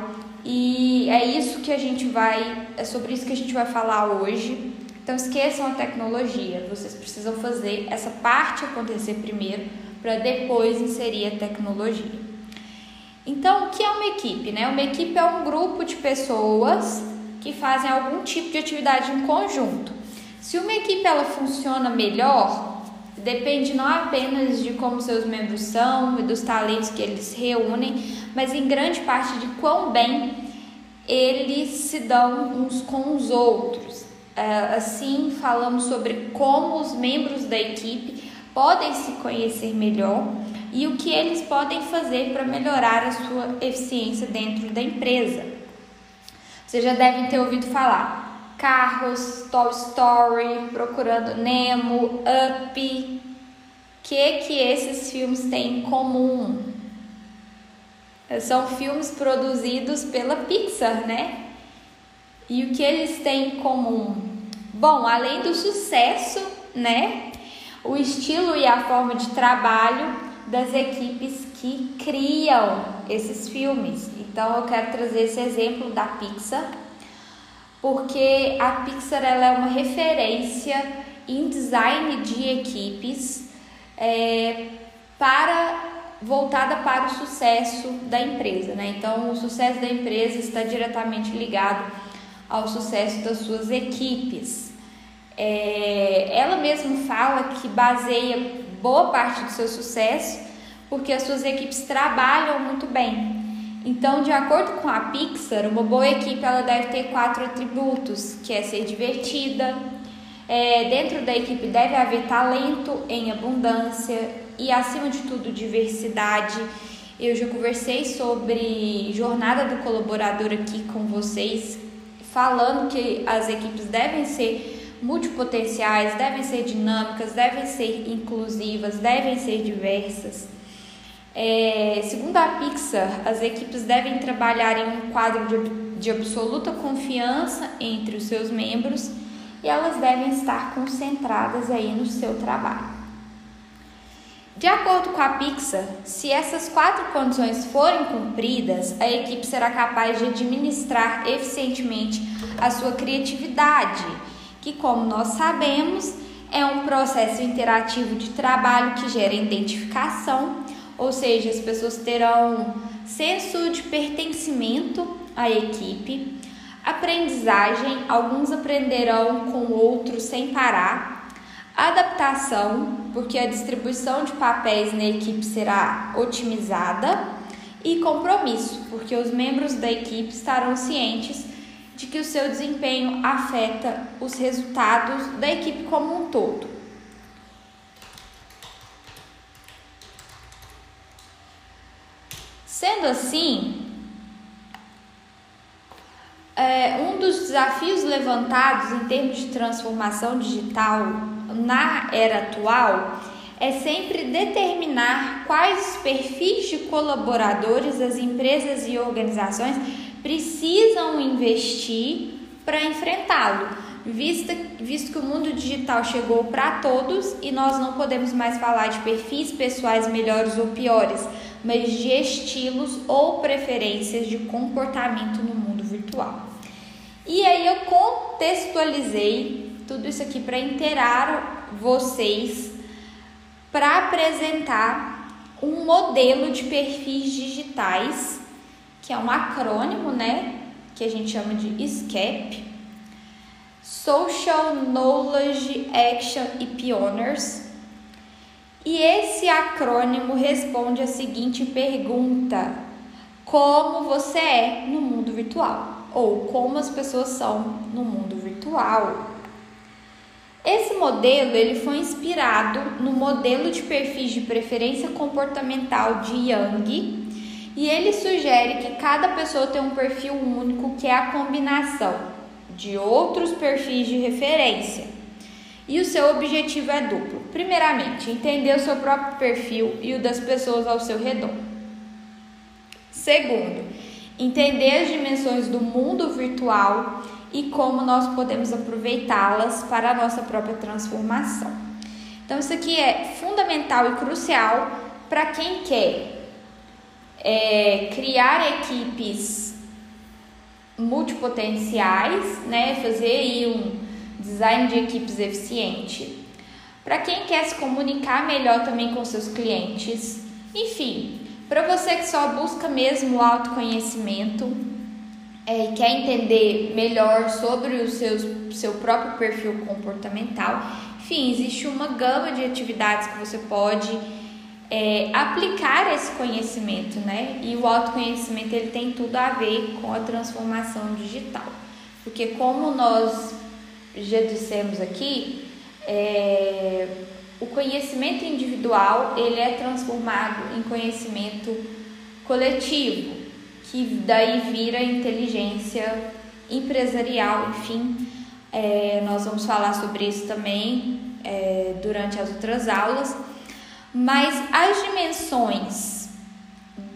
e é isso que a gente vai, é sobre isso que a gente vai falar hoje. Então esqueçam a tecnologia, vocês precisam fazer essa parte acontecer primeiro para depois inserir a tecnologia. Então, o que é uma equipe? Né? Uma equipe é um grupo de pessoas que fazem algum tipo de atividade em conjunto. Se uma equipe ela funciona melhor, depende não apenas de como seus membros são e dos talentos que eles reúnem, mas em grande parte de quão bem eles se dão uns com os outros. É, assim, falamos sobre como os membros da equipe podem se conhecer melhor e o que eles podem fazer para melhorar a sua eficiência dentro da empresa. Vocês já devem ter ouvido falar Carros, Toy Story, Procurando Nemo, Up. O que que esses filmes têm em comum? São filmes produzidos pela Pixar, né? E o que eles têm em comum? Bom, além do sucesso, né? O estilo e a forma de trabalho das equipes que criam esses filmes. Então eu quero trazer esse exemplo da Pixar, porque a Pixar ela é uma referência em design de equipes é, para voltada para o sucesso da empresa, né? Então, o sucesso da empresa está diretamente ligado ao sucesso das suas equipes. É, ela mesma fala que baseia boa parte do seu sucesso porque as suas equipes trabalham muito bem. Então, de acordo com a Pixar, uma boa equipe ela deve ter quatro atributos, que é ser divertida, é, dentro da equipe deve haver talento em abundância e, acima de tudo, diversidade. Eu já conversei sobre jornada do colaborador aqui com vocês, falando que as equipes devem ser multipotenciais, devem ser dinâmicas, devem ser inclusivas, devem ser diversas. É, segundo a Pixar, as equipes devem trabalhar em um quadro de, de absoluta confiança entre os seus membros e elas devem estar concentradas aí no seu trabalho. De acordo com a Pixar, se essas quatro condições forem cumpridas, a equipe será capaz de administrar eficientemente a sua criatividade, que, como nós sabemos, é um processo interativo de trabalho que gera identificação ou seja, as pessoas terão senso de pertencimento à equipe, aprendizagem, alguns aprenderão com outros sem parar, adaptação, porque a distribuição de papéis na equipe será otimizada, e compromisso, porque os membros da equipe estarão cientes de que o seu desempenho afeta os resultados da equipe como um todo. Sendo assim, é, um dos desafios levantados em termos de transformação digital na era atual é sempre determinar quais perfis de colaboradores as empresas e organizações precisam investir para enfrentá-lo, visto, visto que o mundo digital chegou para todos e nós não podemos mais falar de perfis pessoais melhores ou piores, mas de estilos ou preferências de comportamento no mundo virtual. E aí eu contextualizei tudo isso aqui para inteirar vocês para apresentar um modelo de perfis digitais, que é um acrônimo, né, que a gente chama de SCAP, Social Knowledge Action e Pioneers, e esse acrônimo responde a seguinte pergunta: Como você é no mundo virtual? Ou como as pessoas são no mundo virtual? Esse modelo ele foi inspirado no modelo de perfis de preferência comportamental de Young e ele sugere que cada pessoa tem um perfil único que é a combinação de outros perfis de referência e o seu objetivo é duplo. Primeiramente, entender o seu próprio perfil e o das pessoas ao seu redor. Segundo, entender as dimensões do mundo virtual e como nós podemos aproveitá-las para a nossa própria transformação. Então, isso aqui é fundamental e crucial para quem quer é, criar equipes multipotenciais, né? Fazer aí um design de equipes eficiente. Para quem quer se comunicar melhor também com seus clientes. Enfim, para você que só busca mesmo o autoconhecimento é, e quer entender melhor sobre o seu, seu próprio perfil comportamental, enfim, existe uma gama de atividades que você pode é, aplicar esse conhecimento, né? E o autoconhecimento ele tem tudo a ver com a transformação digital, porque como nós já dissemos aqui, é, o conhecimento individual ele é transformado em conhecimento coletivo, que daí vira inteligência empresarial, enfim. É, nós vamos falar sobre isso também é, durante as outras aulas, mas as dimensões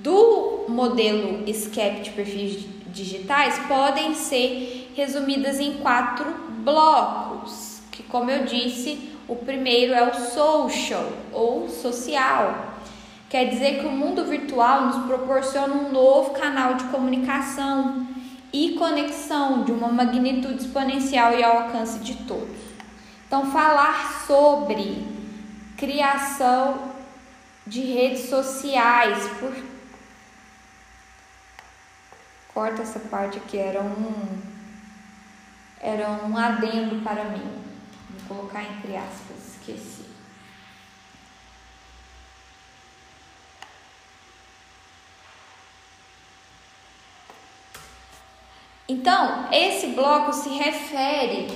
do modelo SCAP de perfis digitais podem ser resumidas em quatro blocos, que como eu disse, o primeiro é o social ou social. Quer dizer que o mundo virtual nos proporciona um novo canal de comunicação e conexão de uma magnitude exponencial e ao alcance de todos. Então, falar sobre criação de redes sociais. Por... Corta essa parte aqui, era um, era um adendo para mim. Vou colocar entre aspas, esqueci. Então, esse bloco se refere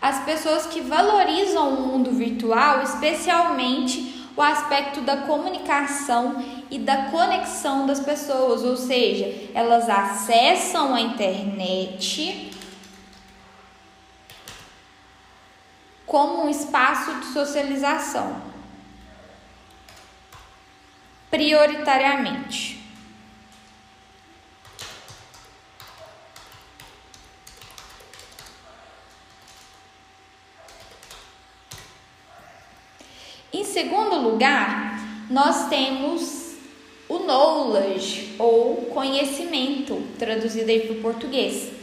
às pessoas que valorizam o mundo virtual, especialmente o aspecto da comunicação e da conexão das pessoas, ou seja, elas acessam a internet como um espaço de socialização, prioritariamente. Em segundo lugar, nós temos o knowledge ou conhecimento, traduzido aí para o português,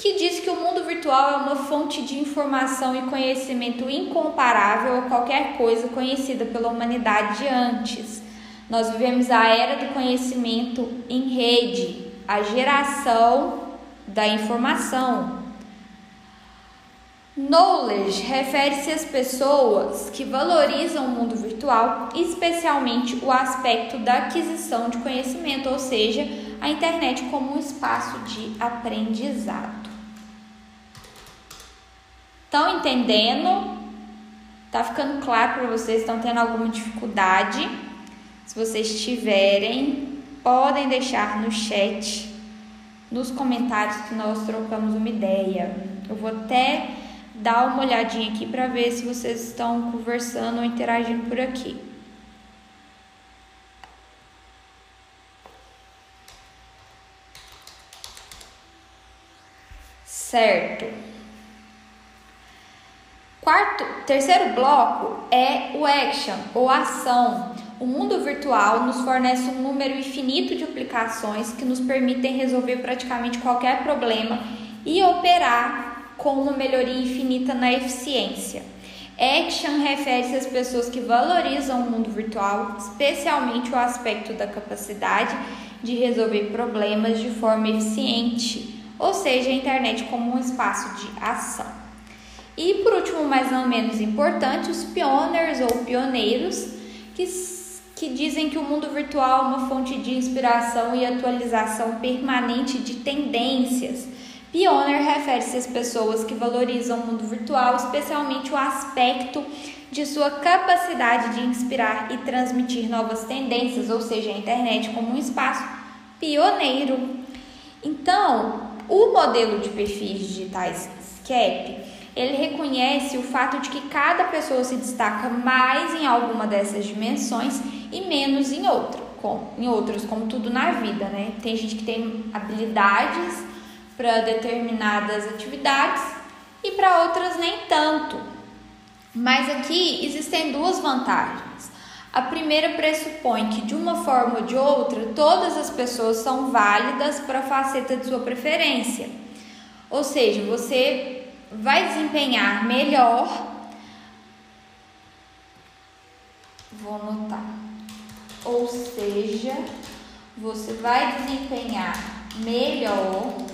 que diz que o mundo virtual é uma fonte de informação e conhecimento incomparável a qualquer coisa conhecida pela humanidade antes. Nós vivemos a era do conhecimento em rede, a geração da informação, Knowledge refere-se às pessoas que valorizam o mundo virtual, especialmente o aspecto da aquisição de conhecimento, ou seja, a internet como um espaço de aprendizado. Estão entendendo? Tá ficando claro para vocês? Estão tendo alguma dificuldade? Se vocês tiverem, podem deixar no chat, nos comentários que nós trocamos uma ideia. Eu vou até dá uma olhadinha aqui para ver se vocês estão conversando ou interagindo por aqui. Certo. Quarto, terceiro bloco é o action ou ação. O mundo virtual nos fornece um número infinito de aplicações que nos permitem resolver praticamente qualquer problema e operar com uma melhoria infinita na eficiência. Action refere-se às pessoas que valorizam o mundo virtual, especialmente o aspecto da capacidade de resolver problemas de forma eficiente, ou seja, a internet como um espaço de ação. E por último, mas não menos importante, os pioners ou pioneiros que, que dizem que o mundo virtual é uma fonte de inspiração e atualização permanente de tendências Pioneer refere-se às pessoas que valorizam o mundo virtual, especialmente o aspecto de sua capacidade de inspirar e transmitir novas tendências, ou seja, a internet como um espaço pioneiro. Então, o modelo de perfis digitais SCAP, ele reconhece o fato de que cada pessoa se destaca mais em alguma dessas dimensões e menos em outra, como, em outras, como tudo na vida, né? Tem gente que tem habilidades para determinadas atividades e para outras nem tanto. Mas aqui existem duas vantagens. A primeira pressupõe que, de uma forma ou de outra, todas as pessoas são válidas para a faceta de sua preferência. Ou seja, você vai desempenhar melhor. Vou anotar. Ou seja, você vai desempenhar melhor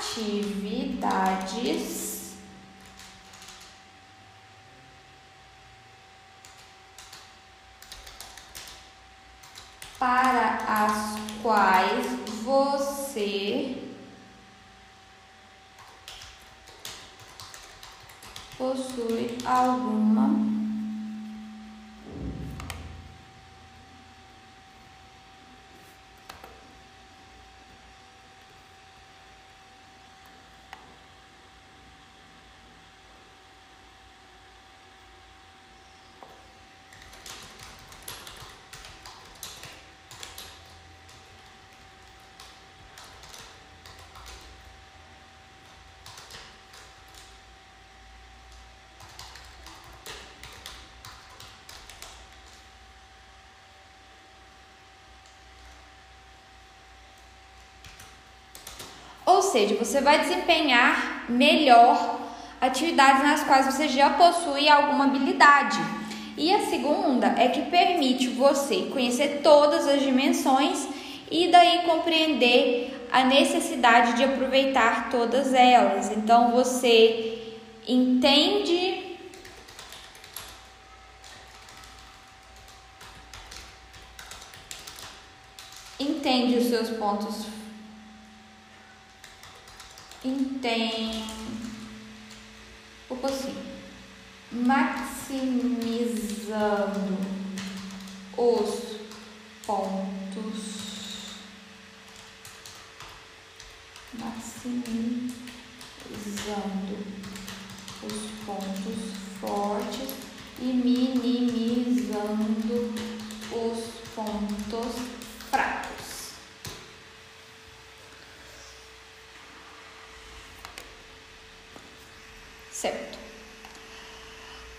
atividades para as quais você possui alguma seja, você vai desempenhar melhor atividades nas quais você já possui alguma habilidade. E a segunda é que permite você conhecer todas as dimensões e daí compreender a necessidade de aproveitar todas elas. Então você entende entende os seus pontos entende assim maximizando os pontos. Maximizando os pontos fortes e minimizando os pontos fracos. Certo.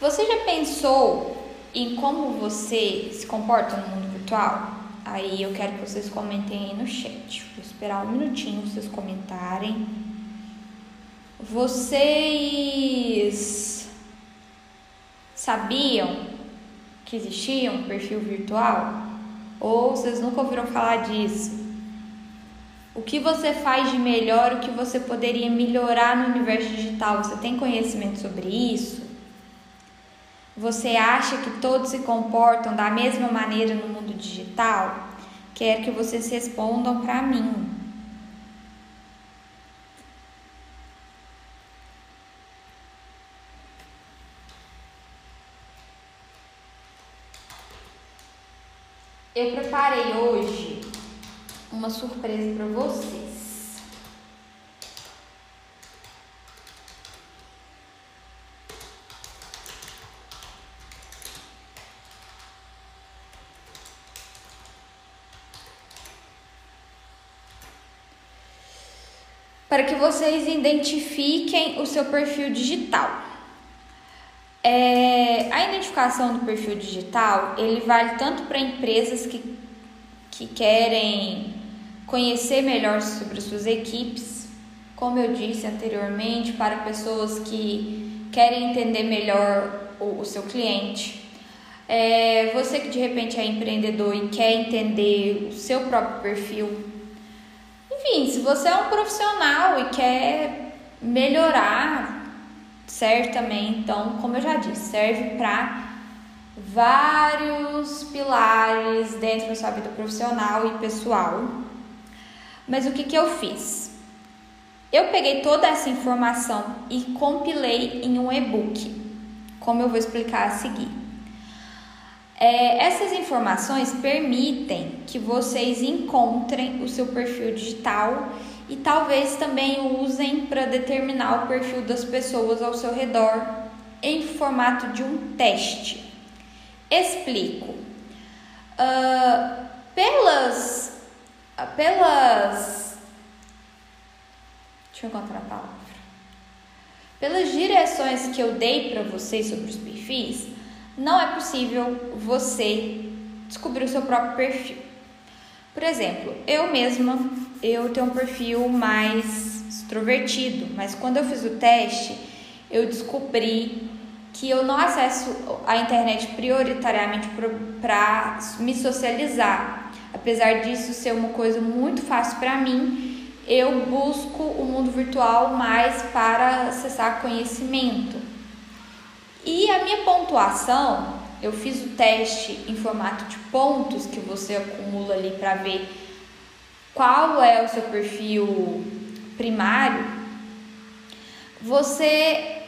Você já pensou em como você se comporta no mundo virtual? Aí eu quero que vocês comentem aí no chat. Vou esperar um minutinho vocês comentarem. Vocês sabiam que existia um perfil virtual? Ou vocês nunca ouviram falar disso? O que você faz de melhor, o que você poderia melhorar no universo digital? Você tem conhecimento sobre isso? Você acha que todos se comportam da mesma maneira no mundo digital? Quero que vocês respondam para mim. Eu preparei hoje uma surpresa para vocês. Para que vocês identifiquem o seu perfil digital. É, a identificação do perfil digital ele vale tanto para empresas que, que querem conhecer melhor sobre suas equipes, como eu disse anteriormente, para pessoas que querem entender melhor o, o seu cliente. É, você que de repente é empreendedor e quer entender o seu próprio perfil, enfim, se você é um profissional e quer melhorar, serve também. Então, como eu já disse, serve para vários pilares dentro da sua vida profissional e pessoal. Mas o que, que eu fiz? Eu peguei toda essa informação e compilei em um e-book, como eu vou explicar a seguir. É, essas informações permitem que vocês encontrem o seu perfil digital e talvez também usem para determinar o perfil das pessoas ao seu redor em formato de um teste. Explico. Uh, pelas, pelas, deixa eu encontrar a palavra. Pelas direções que eu dei para vocês sobre os perfis, não é possível você descobrir o seu próprio perfil. Por exemplo, eu mesma, eu tenho um perfil mais extrovertido, mas quando eu fiz o teste, eu descobri que eu não acesso a internet prioritariamente para me socializar. Apesar disso ser uma coisa muito fácil para mim, eu busco o mundo virtual mais para acessar conhecimento. E a minha pontuação, eu fiz o teste em formato de pontos que você acumula ali para ver qual é o seu perfil primário. Você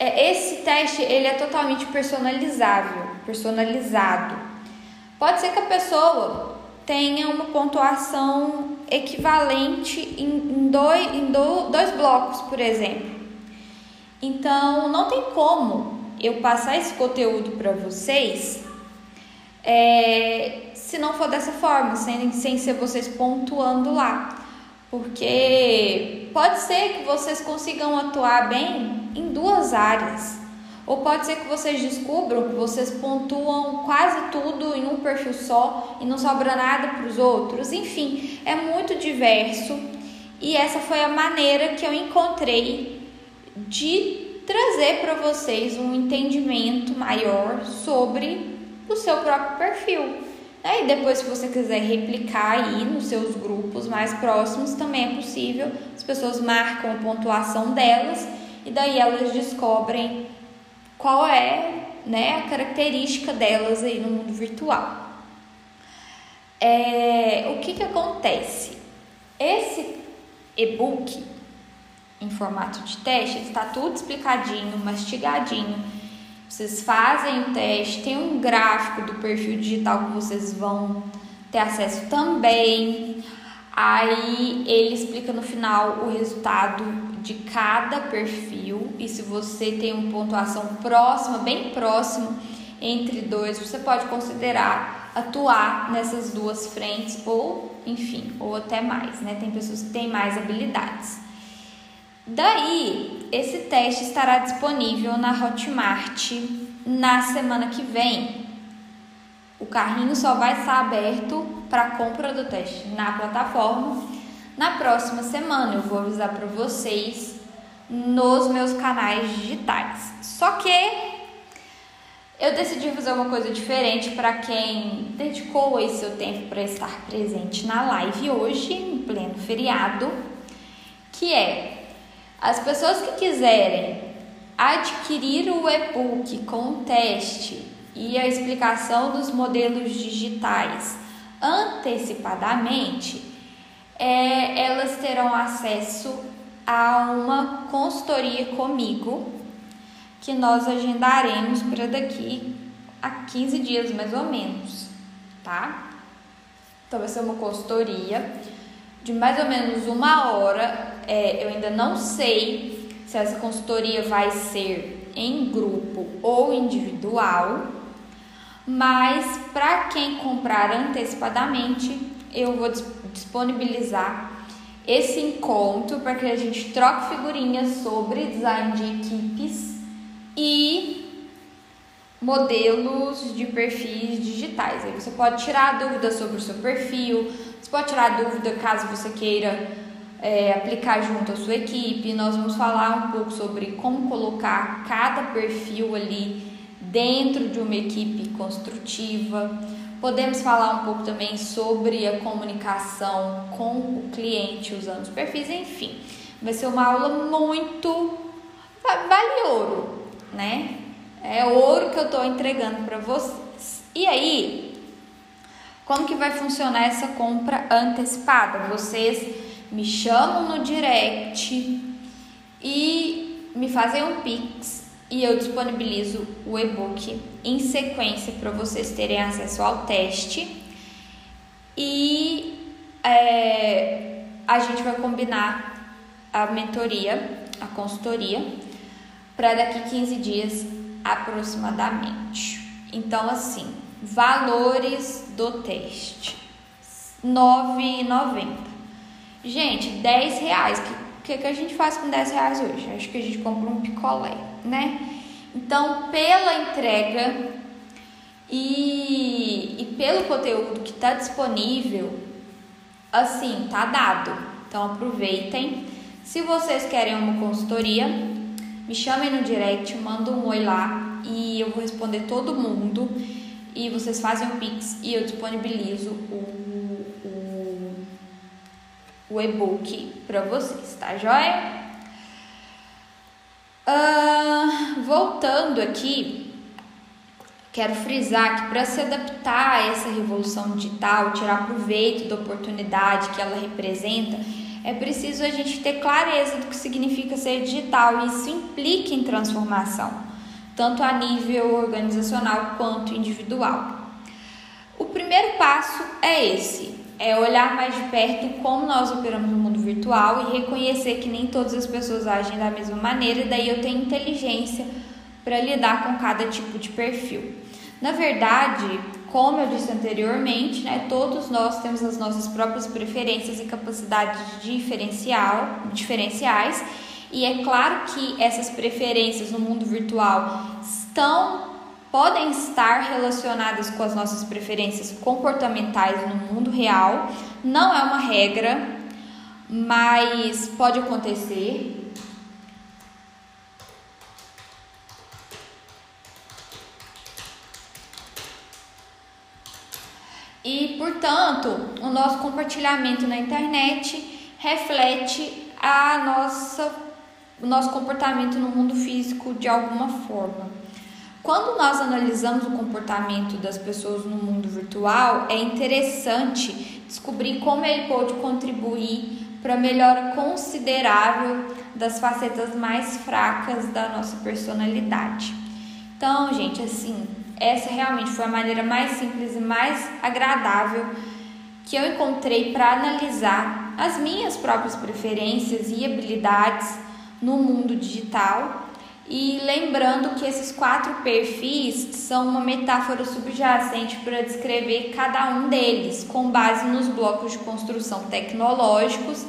é, esse teste ele é totalmente personalizável, personalizado. Pode ser que a pessoa tenha uma pontuação equivalente em, dois, em do, dois blocos, por exemplo. Então, não tem como eu passar esse conteúdo para vocês é, se não for dessa forma, sem, sem ser vocês pontuando lá. Porque pode ser que vocês consigam atuar bem em duas áreas. Ou pode ser que vocês descubram que vocês pontuam quase tudo em um perfil só e não sobra nada para os outros. Enfim, é muito diverso E essa foi a maneira que eu encontrei de trazer para vocês um entendimento maior sobre o seu próprio perfil. E depois, se você quiser replicar aí nos seus grupos mais próximos, também é possível. As pessoas marcam a pontuação delas e daí elas descobrem qual é né, a característica delas aí no mundo virtual. É, o que, que acontece? Esse e-book em formato de teste está tudo explicadinho, mastigadinho vocês fazem o teste, tem um gráfico do perfil digital que vocês vão ter acesso também. Aí ele explica no final o resultado de cada perfil e se você tem uma pontuação próxima, bem próximo entre dois, você pode considerar atuar nessas duas frentes ou, enfim, ou até mais, né? Tem pessoas que têm mais habilidades. Daí, esse teste estará disponível na Hotmart na semana que vem. O carrinho só vai estar aberto para compra do teste na plataforma na próxima semana. Eu vou avisar para vocês nos meus canais digitais. Só que eu decidi fazer uma coisa diferente para quem dedicou aí seu tempo para estar presente na live hoje, em pleno feriado, que é as pessoas que quiserem adquirir o e-book com o teste e a explicação dos modelos digitais antecipadamente, é, elas terão acesso a uma consultoria comigo que nós agendaremos para daqui a 15 dias mais ou menos, tá? Então vai ser uma consultoria de mais ou menos uma hora. É, eu ainda não sei se essa consultoria vai ser em grupo ou individual, mas para quem comprar antecipadamente, eu vou disponibilizar esse encontro para que a gente troque figurinhas sobre design de equipes e modelos de perfis digitais. Aí você pode tirar dúvidas sobre o seu perfil, você pode tirar dúvida caso você queira é, aplicar junto à sua equipe. Nós vamos falar um pouco sobre como colocar cada perfil ali dentro de uma equipe construtiva. Podemos falar um pouco também sobre a comunicação com o cliente usando os perfis, enfim. Vai ser uma aula muito vale ouro, né? É ouro que eu estou entregando para vocês. E aí, como que vai funcionar essa compra antecipada? Vocês me chamam no direct e me fazem um pix e eu disponibilizo o e-book em sequência para vocês terem acesso ao teste e é, a gente vai combinar a mentoria, a consultoria para daqui 15 dias aproximadamente. Então assim, valores do teste. R$ 9,90. Gente, 10 reais. O que, que, a gente faz com 10 reais hoje? Acho que a gente compra um picolé, né? Então, pela entrega e, e pelo conteúdo que está disponível, assim, tá dado. Então, aproveitem. Se vocês querem uma consultoria, me chamem no direct, mandem um oi lá e eu vou responder todo mundo e vocês fazem o Pix e eu disponibilizo o, o e-book para vocês, tá joia? Uh, voltando aqui, quero frisar que para se adaptar a essa revolução digital, tirar proveito da oportunidade que ela representa, é preciso a gente ter clareza do que significa ser digital e isso implica em transformação tanto a nível organizacional quanto individual. O primeiro passo é esse: é olhar mais de perto como nós operamos no mundo virtual e reconhecer que nem todas as pessoas agem da mesma maneira, e daí eu tenho inteligência para lidar com cada tipo de perfil. Na verdade, como eu disse anteriormente, né, todos nós temos as nossas próprias preferências e capacidades diferencial, diferenciais e é claro que essas preferências no mundo virtual estão podem estar relacionadas com as nossas preferências comportamentais no mundo real. Não é uma regra, mas pode acontecer. E, portanto, o nosso compartilhamento na internet reflete a nossa, o nosso comportamento no mundo físico de alguma forma. Quando nós analisamos o comportamento das pessoas no mundo virtual, é interessante descobrir como ele pode contribuir para a melhora considerável das facetas mais fracas da nossa personalidade. Então, gente, assim, essa realmente foi a maneira mais simples e mais agradável que eu encontrei para analisar as minhas próprias preferências e habilidades no mundo digital e lembrando que esses quatro perfis são uma metáfora subjacente para descrever cada um deles, com base nos blocos de construção tecnológicos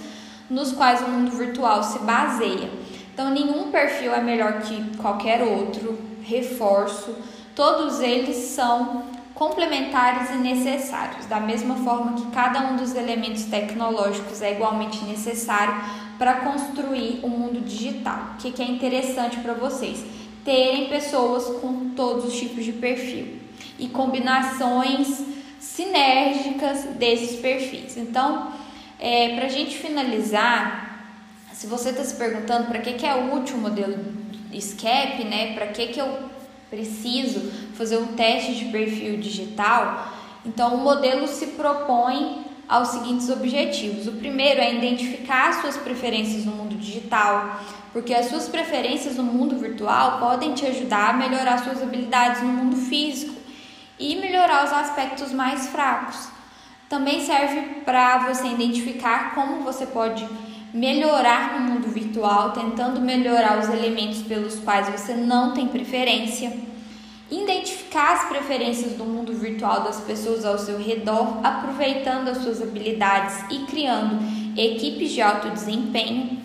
nos quais o mundo virtual se baseia. Então, nenhum perfil é melhor que qualquer outro, reforço, todos eles são complementares e necessários, da mesma forma que cada um dos elementos tecnológicos é igualmente necessário para construir o um mundo digital. O que, que é interessante para vocês? Terem pessoas com todos os tipos de perfil e combinações sinérgicas desses perfis. Então, é, para a gente finalizar, se você está se perguntando para que, que é útil o modelo SCAP, né? Para que, que eu preciso fazer um teste de perfil digital? Então, o modelo se propõe aos seguintes objetivos. O primeiro é identificar as suas preferências no mundo digital, porque as suas preferências no mundo virtual podem te ajudar a melhorar suas habilidades no mundo físico e melhorar os aspectos mais fracos. Também serve para você identificar como você pode melhorar no mundo virtual, tentando melhorar os elementos pelos quais você não tem preferência identificar as preferências do mundo virtual das pessoas ao seu redor, aproveitando as suas habilidades e criando equipes de alto desempenho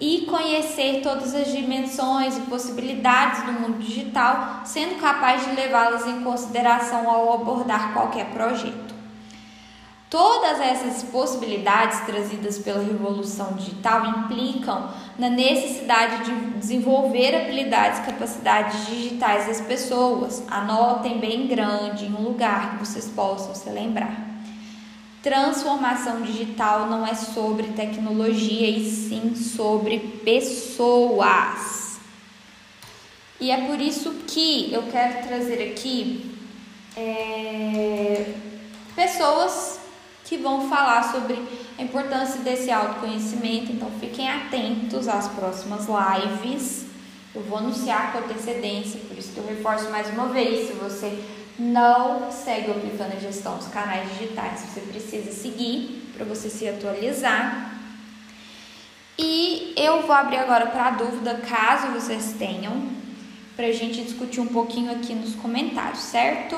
e conhecer todas as dimensões e possibilidades do mundo digital, sendo capaz de levá-las em consideração ao abordar qualquer projeto. Todas essas possibilidades trazidas pela revolução digital implicam na necessidade de desenvolver habilidades e capacidades digitais das pessoas. Anotem bem grande em um lugar que vocês possam se lembrar. Transformação digital não é sobre tecnologia e sim sobre pessoas. E é por isso que eu quero trazer aqui é, pessoas que vão falar sobre a importância desse autoconhecimento. Então fiquem atentos às próximas lives. Eu vou anunciar com antecedência, por isso que eu reforço mais uma vez. Se você não segue o Aplicando a Gestão dos canais digitais, você precisa seguir para você se atualizar. E eu vou abrir agora para dúvida, caso vocês tenham, para a gente discutir um pouquinho aqui nos comentários, certo?